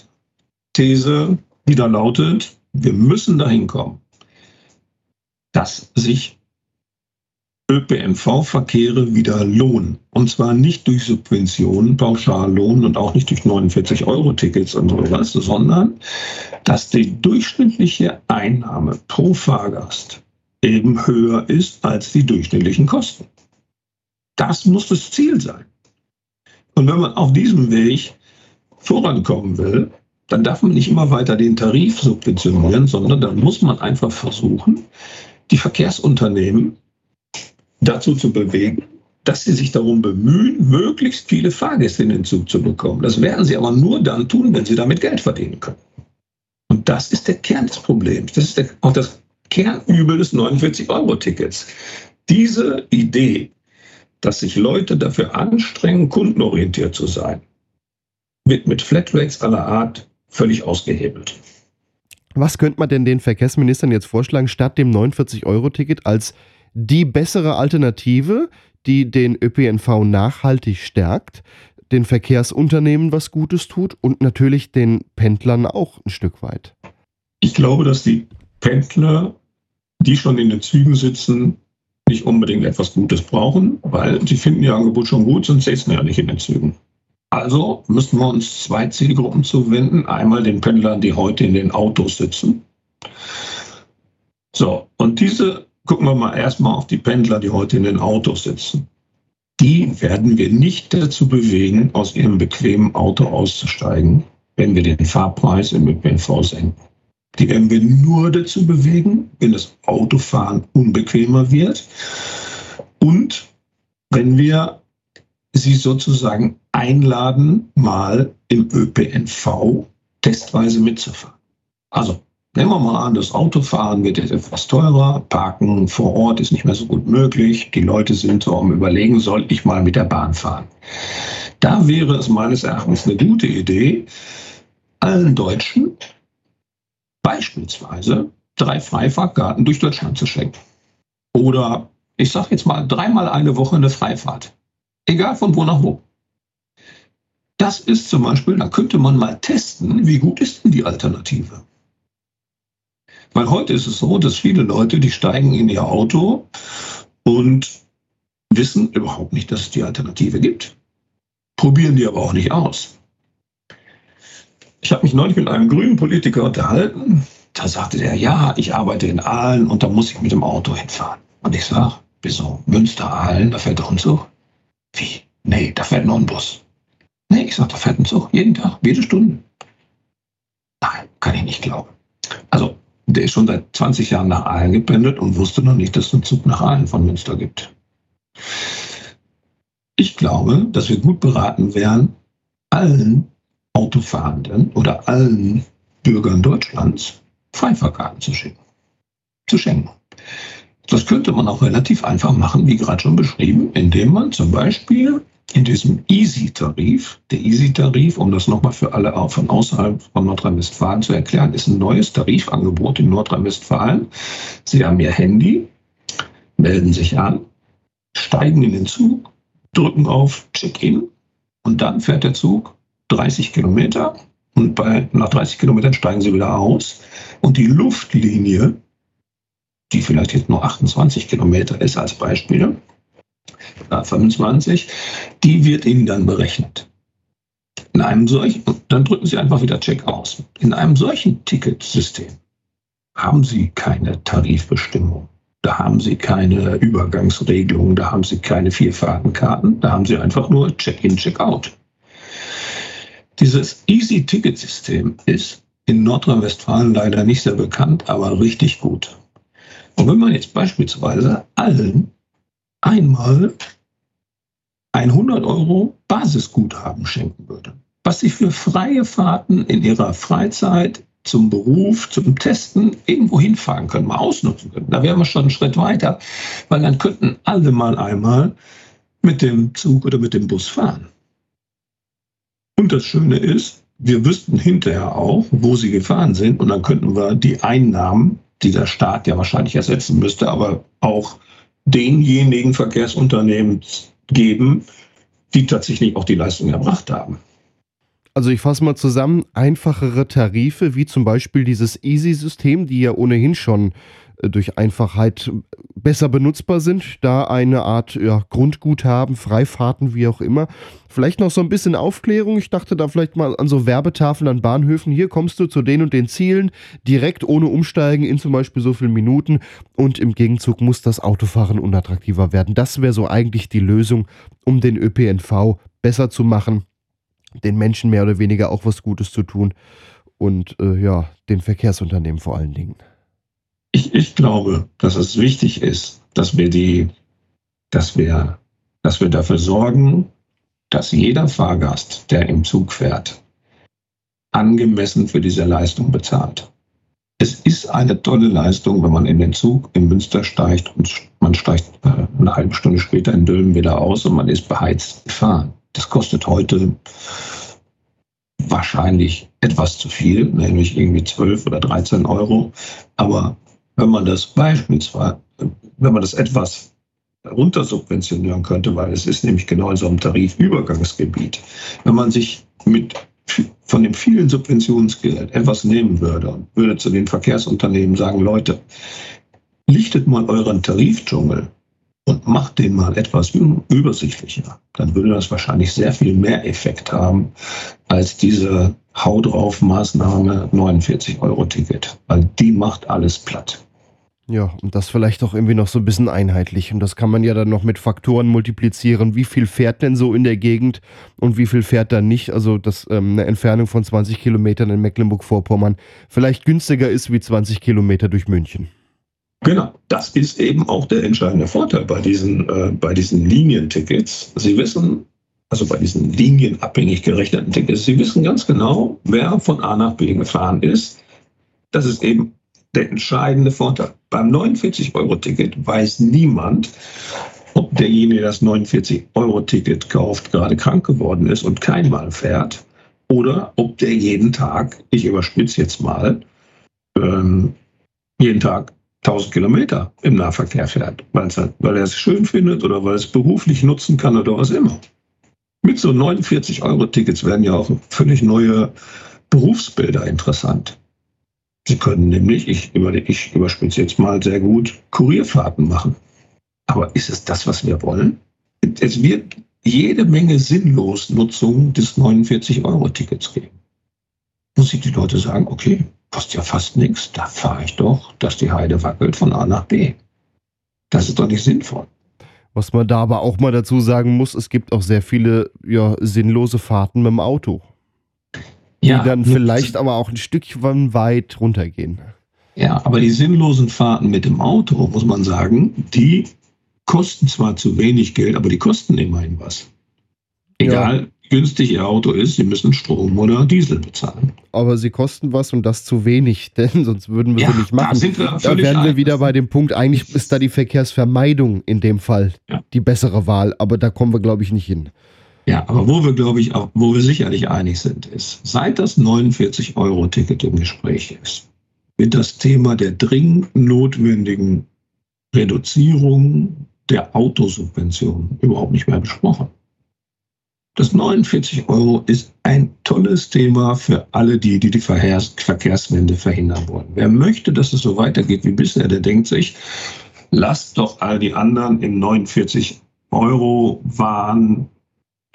These, die da lautet, wir müssen dahin kommen, dass sich ÖPNV-Verkehre wieder lohnen. Und zwar nicht durch Subventionen, Pauschallohn und auch nicht durch 49-Euro-Tickets und sowas, sondern dass die durchschnittliche Einnahme pro Fahrgast eben höher ist als die durchschnittlichen Kosten. Das muss das Ziel sein. Und wenn man auf diesem Weg vorankommen will, dann darf man nicht immer weiter den Tarif subventionieren, sondern dann muss man einfach versuchen, die Verkehrsunternehmen dazu zu bewegen, dass sie sich darum bemühen, möglichst viele Fahrgäste in den Zug zu bekommen. Das werden sie aber nur dann tun, wenn sie damit Geld verdienen können. Und das ist der Kern des Problems. Das ist der, auch das Kernübel des 49-Euro-Tickets. Diese Idee, dass sich Leute dafür anstrengen, kundenorientiert zu sein, wird mit Flatrates aller Art völlig ausgehebelt. Was könnte man denn den Verkehrsministern jetzt vorschlagen, statt dem 49-Euro-Ticket als die bessere Alternative, die den ÖPNV nachhaltig stärkt, den Verkehrsunternehmen was Gutes tut und natürlich den Pendlern auch ein Stück weit. Ich glaube, dass die Pendler, die schon in den Zügen sitzen, nicht unbedingt etwas Gutes brauchen, weil sie finden ihr Angebot schon gut, sonst sitzen ja nicht in den Zügen. Also müssen wir uns zwei Zielgruppen zuwenden. Einmal den Pendlern, die heute in den Autos sitzen. So, und diese gucken wir mal erstmal auf die Pendler, die heute in den Autos sitzen. die werden wir nicht dazu bewegen, aus ihrem bequemen Auto auszusteigen, wenn wir den Fahrpreis im ÖPNV senken. Die werden wir nur dazu bewegen, wenn das Autofahren unbequemer wird und wenn wir sie sozusagen einladen, mal im ÖPNV testweise mitzufahren. Also nehmen wir mal an, das Autofahren wird jetzt etwas teurer, Parken vor Ort ist nicht mehr so gut möglich, die Leute sind so am Überlegen, soll ich mal mit der Bahn fahren? Da wäre es meines Erachtens eine gute Idee, allen Deutschen beispielsweise drei Freifahrtkarten durch Deutschland zu schenken. Oder ich sage jetzt mal dreimal eine Woche eine Freifahrt. Egal von wo nach wo. Das ist zum Beispiel, da könnte man mal testen, wie gut ist denn die Alternative. Weil heute ist es so, dass viele Leute, die steigen in ihr Auto und wissen überhaupt nicht, dass es die Alternative gibt. Probieren die aber auch nicht aus. Ich habe mich neulich mit einem grünen Politiker unterhalten. Da sagte der, ja, ich arbeite in Aalen und da muss ich mit dem Auto hinfahren. Und ich sage, wieso? Münster, Aalen, da fährt doch ein Zug. Wie? Nee, da fährt nur ein Bus. Nee, ich sage, da fährt ein Zug. Jeden Tag, jede Stunde. Nein, kann ich nicht glauben. Also, der ist schon seit 20 Jahren nach Aalen gependelt und wusste noch nicht, dass es einen Zug nach Aalen von Münster gibt. Ich glaube, dass wir gut beraten wären, allen Autofahrenden oder allen Bürgern Deutschlands Freifahrkarten zu schicken, zu schenken. Das könnte man auch relativ einfach machen, wie gerade schon beschrieben, indem man zum Beispiel in diesem Easy-Tarif, der Easy-Tarif, um das nochmal für alle auch von außerhalb von Nordrhein-Westfalen zu erklären, ist ein neues Tarifangebot in Nordrhein-Westfalen. Sie haben Ihr Handy, melden sich an, steigen in den Zug, drücken auf Check-in und dann fährt der Zug 30 Kilometer und bei, nach 30 Kilometern steigen sie wieder aus. Und die Luftlinie, die vielleicht jetzt nur 28 Kilometer ist als Beispiel, 25, die wird Ihnen dann berechnet. In einem solchen, dann drücken Sie einfach wieder Check aus. In einem solchen Ticketsystem haben Sie keine Tarifbestimmung. Da haben Sie keine Übergangsregelung, da haben Sie keine Vierfahrtenkarten, da haben Sie einfach nur Check-in, Check-out. Dieses Easy-Ticket-System ist in Nordrhein-Westfalen leider nicht sehr bekannt, aber richtig gut. Und wenn man jetzt beispielsweise allen einmal 100 Euro Basisguthaben schenken würde, was sie für freie Fahrten in ihrer Freizeit zum Beruf, zum Testen irgendwo hinfahren können, mal ausnutzen können. Da wären wir schon einen Schritt weiter, weil dann könnten alle mal einmal mit dem Zug oder mit dem Bus fahren. Und das Schöne ist, wir wüssten hinterher auch, wo sie gefahren sind und dann könnten wir die Einnahmen, die der Staat ja wahrscheinlich ersetzen müsste, aber auch denjenigen Verkehrsunternehmen geben, die tatsächlich auch die Leistung erbracht haben. Also ich fasse mal zusammen, einfachere Tarife, wie zum Beispiel dieses Easy-System, die ja ohnehin schon durch Einfachheit besser benutzbar sind, da eine Art ja, Grundguthaben, Freifahrten, wie auch immer. Vielleicht noch so ein bisschen Aufklärung. Ich dachte da vielleicht mal an so Werbetafeln an Bahnhöfen. Hier kommst du zu den und den Zielen, direkt ohne Umsteigen in zum Beispiel so viele Minuten und im Gegenzug muss das Autofahren unattraktiver werden. Das wäre so eigentlich die Lösung, um den ÖPNV besser zu machen, den Menschen mehr oder weniger auch was Gutes zu tun und äh, ja, den Verkehrsunternehmen vor allen Dingen. Ich, ich glaube, dass es wichtig ist, dass wir die, dass wir, dass wir dafür sorgen, dass jeder Fahrgast, der im Zug fährt, angemessen für diese Leistung bezahlt. Es ist eine tolle Leistung, wenn man in den Zug in Münster steigt und man steigt äh, eine halbe Stunde später in Dülmen wieder aus und man ist beheizt gefahren. Das kostet heute wahrscheinlich etwas zu viel, nämlich irgendwie 12 oder 13 Euro. Aber wenn man das beispielsweise, wenn man das etwas runtersubventionieren könnte, weil es ist nämlich genau in so einem Tarifübergangsgebiet. Wenn man sich mit von dem vielen Subventionsgeld etwas nehmen würde und würde zu den Verkehrsunternehmen sagen, Leute, lichtet mal euren Tarifdschungel und macht den mal etwas übersichtlicher, dann würde das wahrscheinlich sehr viel mehr Effekt haben als diese Hau drauf Maßnahme 49 Euro Ticket, weil die macht alles platt. Ja, und das vielleicht auch irgendwie noch so ein bisschen einheitlich. Und das kann man ja dann noch mit Faktoren multiplizieren. Wie viel fährt denn so in der Gegend und wie viel fährt dann nicht? Also, dass ähm, eine Entfernung von 20 Kilometern in Mecklenburg-Vorpommern vielleicht günstiger ist wie 20 Kilometer durch München. Genau, das ist eben auch der entscheidende Vorteil bei diesen, äh, bei diesen Linientickets. Sie wissen, also bei diesen linienabhängig gerechneten Tickets, Sie wissen ganz genau, wer von A nach B gefahren ist. Das ist eben der entscheidende Vorteil. Beim 49-Euro-Ticket weiß niemand, ob derjenige, der das 49-Euro-Ticket kauft, gerade krank geworden ist und keinmal fährt oder ob der jeden Tag, ich überspitze jetzt mal, ähm, jeden Tag 1000 Kilometer im Nahverkehr fährt, halt, weil er es schön findet oder weil er es beruflich nutzen kann oder was immer. Mit so 49-Euro-Tickets werden ja auch völlig neue Berufsbilder interessant. Sie können nämlich, ich, über, ich überspitze jetzt mal sehr gut, Kurierfahrten machen. Aber ist es das, was wir wollen? Es wird jede Menge Sinnlosnutzung des 49-Euro-Tickets geben. Muss ich die Leute sagen, okay, kostet ja fast nichts, da fahre ich doch, dass die Heide wackelt von A nach B. Das ist doch nicht sinnvoll. Was man da aber auch mal dazu sagen muss, es gibt auch sehr viele ja, sinnlose Fahrten mit dem Auto die ja, dann vielleicht aber auch ein Stückchen weit runtergehen. Ja, aber die sinnlosen Fahrten mit dem Auto, muss man sagen, die kosten zwar zu wenig Geld, aber die kosten immerhin was. Egal, ja. wie günstig Ihr Auto ist, Sie müssen Strom oder Diesel bezahlen. Aber sie kosten was und das zu wenig, denn sonst würden wir ja, sie nicht machen. Da, sind wir da wären wir wieder bei dem Punkt, eigentlich ist da die Verkehrsvermeidung in dem Fall ja. die bessere Wahl, aber da kommen wir, glaube ich, nicht hin. Ja, aber wo wir, glaube ich, auch, wo wir sicherlich einig sind, ist, seit das 49-Euro-Ticket im Gespräch ist, wird das Thema der dringend notwendigen Reduzierung der Autosubventionen überhaupt nicht mehr besprochen. Das 49 Euro ist ein tolles Thema für alle die, die die Verkehrswende verhindern wollen. Wer möchte, dass es so weitergeht wie bisher, der denkt sich, lasst doch all die anderen im 49 Euro Wahn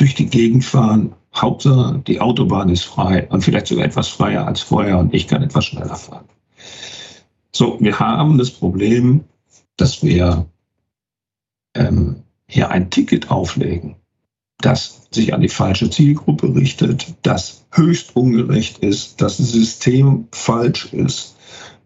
durch die Gegend fahren. Hauptsache, die Autobahn ist frei und vielleicht sogar etwas freier als vorher und ich kann etwas schneller fahren. So, wir haben das Problem, dass wir ähm, hier ein Ticket auflegen, das sich an die falsche Zielgruppe richtet, das höchst ungerecht ist, das System falsch ist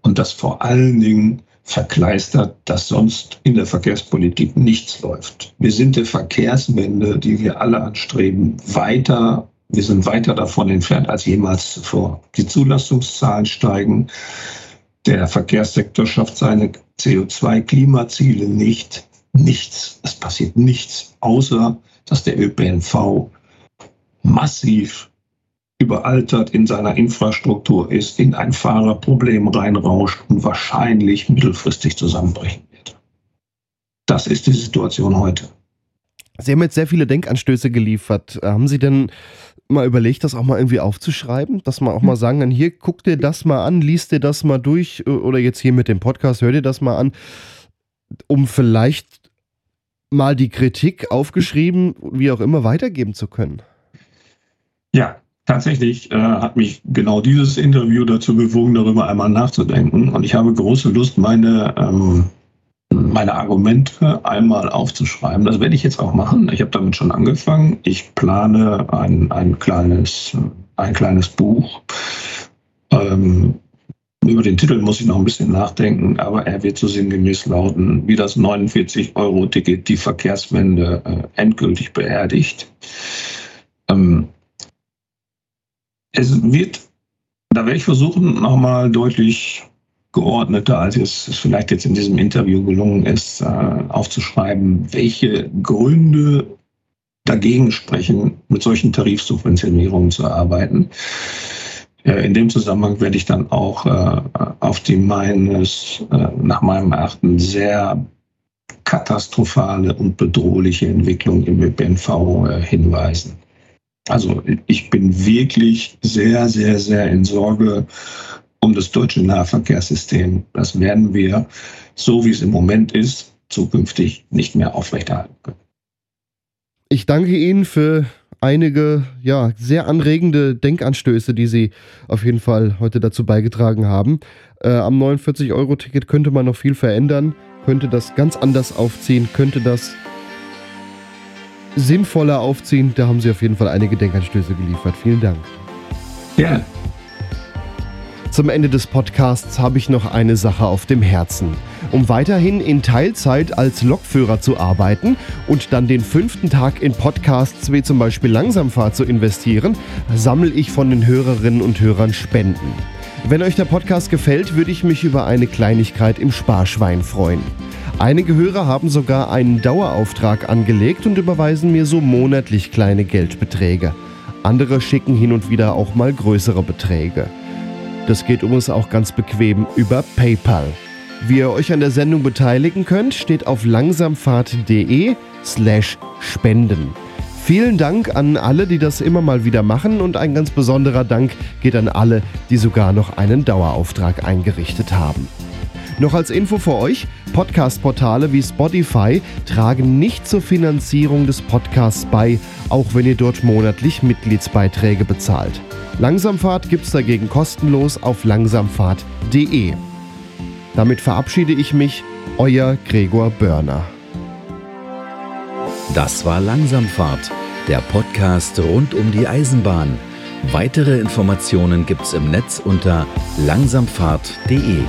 und das vor allen Dingen verkleistert, dass sonst in der Verkehrspolitik nichts läuft. Wir sind der Verkehrswende, die wir alle anstreben, weiter. Wir sind weiter davon entfernt als jemals zuvor. Die Zulassungszahlen steigen. Der Verkehrssektor schafft seine CO2-Klimaziele nicht. Nichts. Es passiert nichts, außer dass der ÖPNV massiv überaltert in seiner Infrastruktur ist, in ein Fahrerproblem reinrauscht und wahrscheinlich mittelfristig zusammenbrechen wird. Das ist die Situation heute. Sie haben jetzt sehr viele Denkanstöße geliefert. Haben Sie denn mal überlegt, das auch mal irgendwie aufzuschreiben? Dass man auch mal sagen kann, hier, guck dir das mal an, liest dir das mal durch oder jetzt hier mit dem Podcast, hör dir das mal an, um vielleicht mal die Kritik aufgeschrieben, wie auch immer, weitergeben zu können? Ja, Tatsächlich äh, hat mich genau dieses Interview dazu bewogen, darüber einmal nachzudenken. Und ich habe große Lust, meine, ähm, meine Argumente einmal aufzuschreiben. Das werde ich jetzt auch machen. Ich habe damit schon angefangen. Ich plane ein, ein, kleines, ein kleines Buch. Ähm, über den Titel muss ich noch ein bisschen nachdenken, aber er wird so sinngemäß lauten, wie das 49-Euro-Ticket die Verkehrswende äh, endgültig beerdigt. Ähm, es wird, da werde ich versuchen, nochmal deutlich geordneter, als es vielleicht jetzt in diesem Interview gelungen ist, äh, aufzuschreiben, welche Gründe dagegen sprechen, mit solchen Tarifsubventionierungen zu arbeiten. Äh, in dem Zusammenhang werde ich dann auch äh, auf die meines, nach meinem Erachten sehr katastrophale und bedrohliche Entwicklung im ÖPNV hinweisen. Also ich bin wirklich sehr, sehr, sehr in Sorge um das deutsche Nahverkehrssystem. Das werden wir, so wie es im Moment ist, zukünftig nicht mehr aufrechterhalten können. Ich danke Ihnen für einige ja, sehr anregende Denkanstöße, die Sie auf jeden Fall heute dazu beigetragen haben. Äh, am 49-Euro-Ticket könnte man noch viel verändern, könnte das ganz anders aufziehen, könnte das sinnvoller aufziehen. Da haben Sie auf jeden Fall einige Denkanstöße geliefert. Vielen Dank. Ja. Zum Ende des Podcasts habe ich noch eine Sache auf dem Herzen. Um weiterhin in Teilzeit als Lokführer zu arbeiten und dann den fünften Tag in Podcasts wie zum Beispiel Langsamfahrt zu investieren, sammle ich von den Hörerinnen und Hörern Spenden. Wenn euch der Podcast gefällt, würde ich mich über eine Kleinigkeit im Sparschwein freuen. Einige Hörer haben sogar einen Dauerauftrag angelegt und überweisen mir so monatlich kleine Geldbeträge. Andere schicken hin und wieder auch mal größere Beträge. Das geht übrigens auch ganz bequem über PayPal. Wie ihr euch an der Sendung beteiligen könnt, steht auf langsamfahrt.de slash spenden. Vielen Dank an alle, die das immer mal wieder machen und ein ganz besonderer Dank geht an alle, die sogar noch einen Dauerauftrag eingerichtet haben. Noch als Info für euch, Podcast-Portale wie Spotify tragen nicht zur Finanzierung des Podcasts bei, auch wenn ihr dort monatlich Mitgliedsbeiträge bezahlt. Langsamfahrt gibt's dagegen kostenlos auf langsamfahrt.de. Damit verabschiede ich mich, euer Gregor Börner. Das war Langsamfahrt, der Podcast rund um die Eisenbahn. Weitere Informationen gibt's im Netz unter langsamfahrt.de.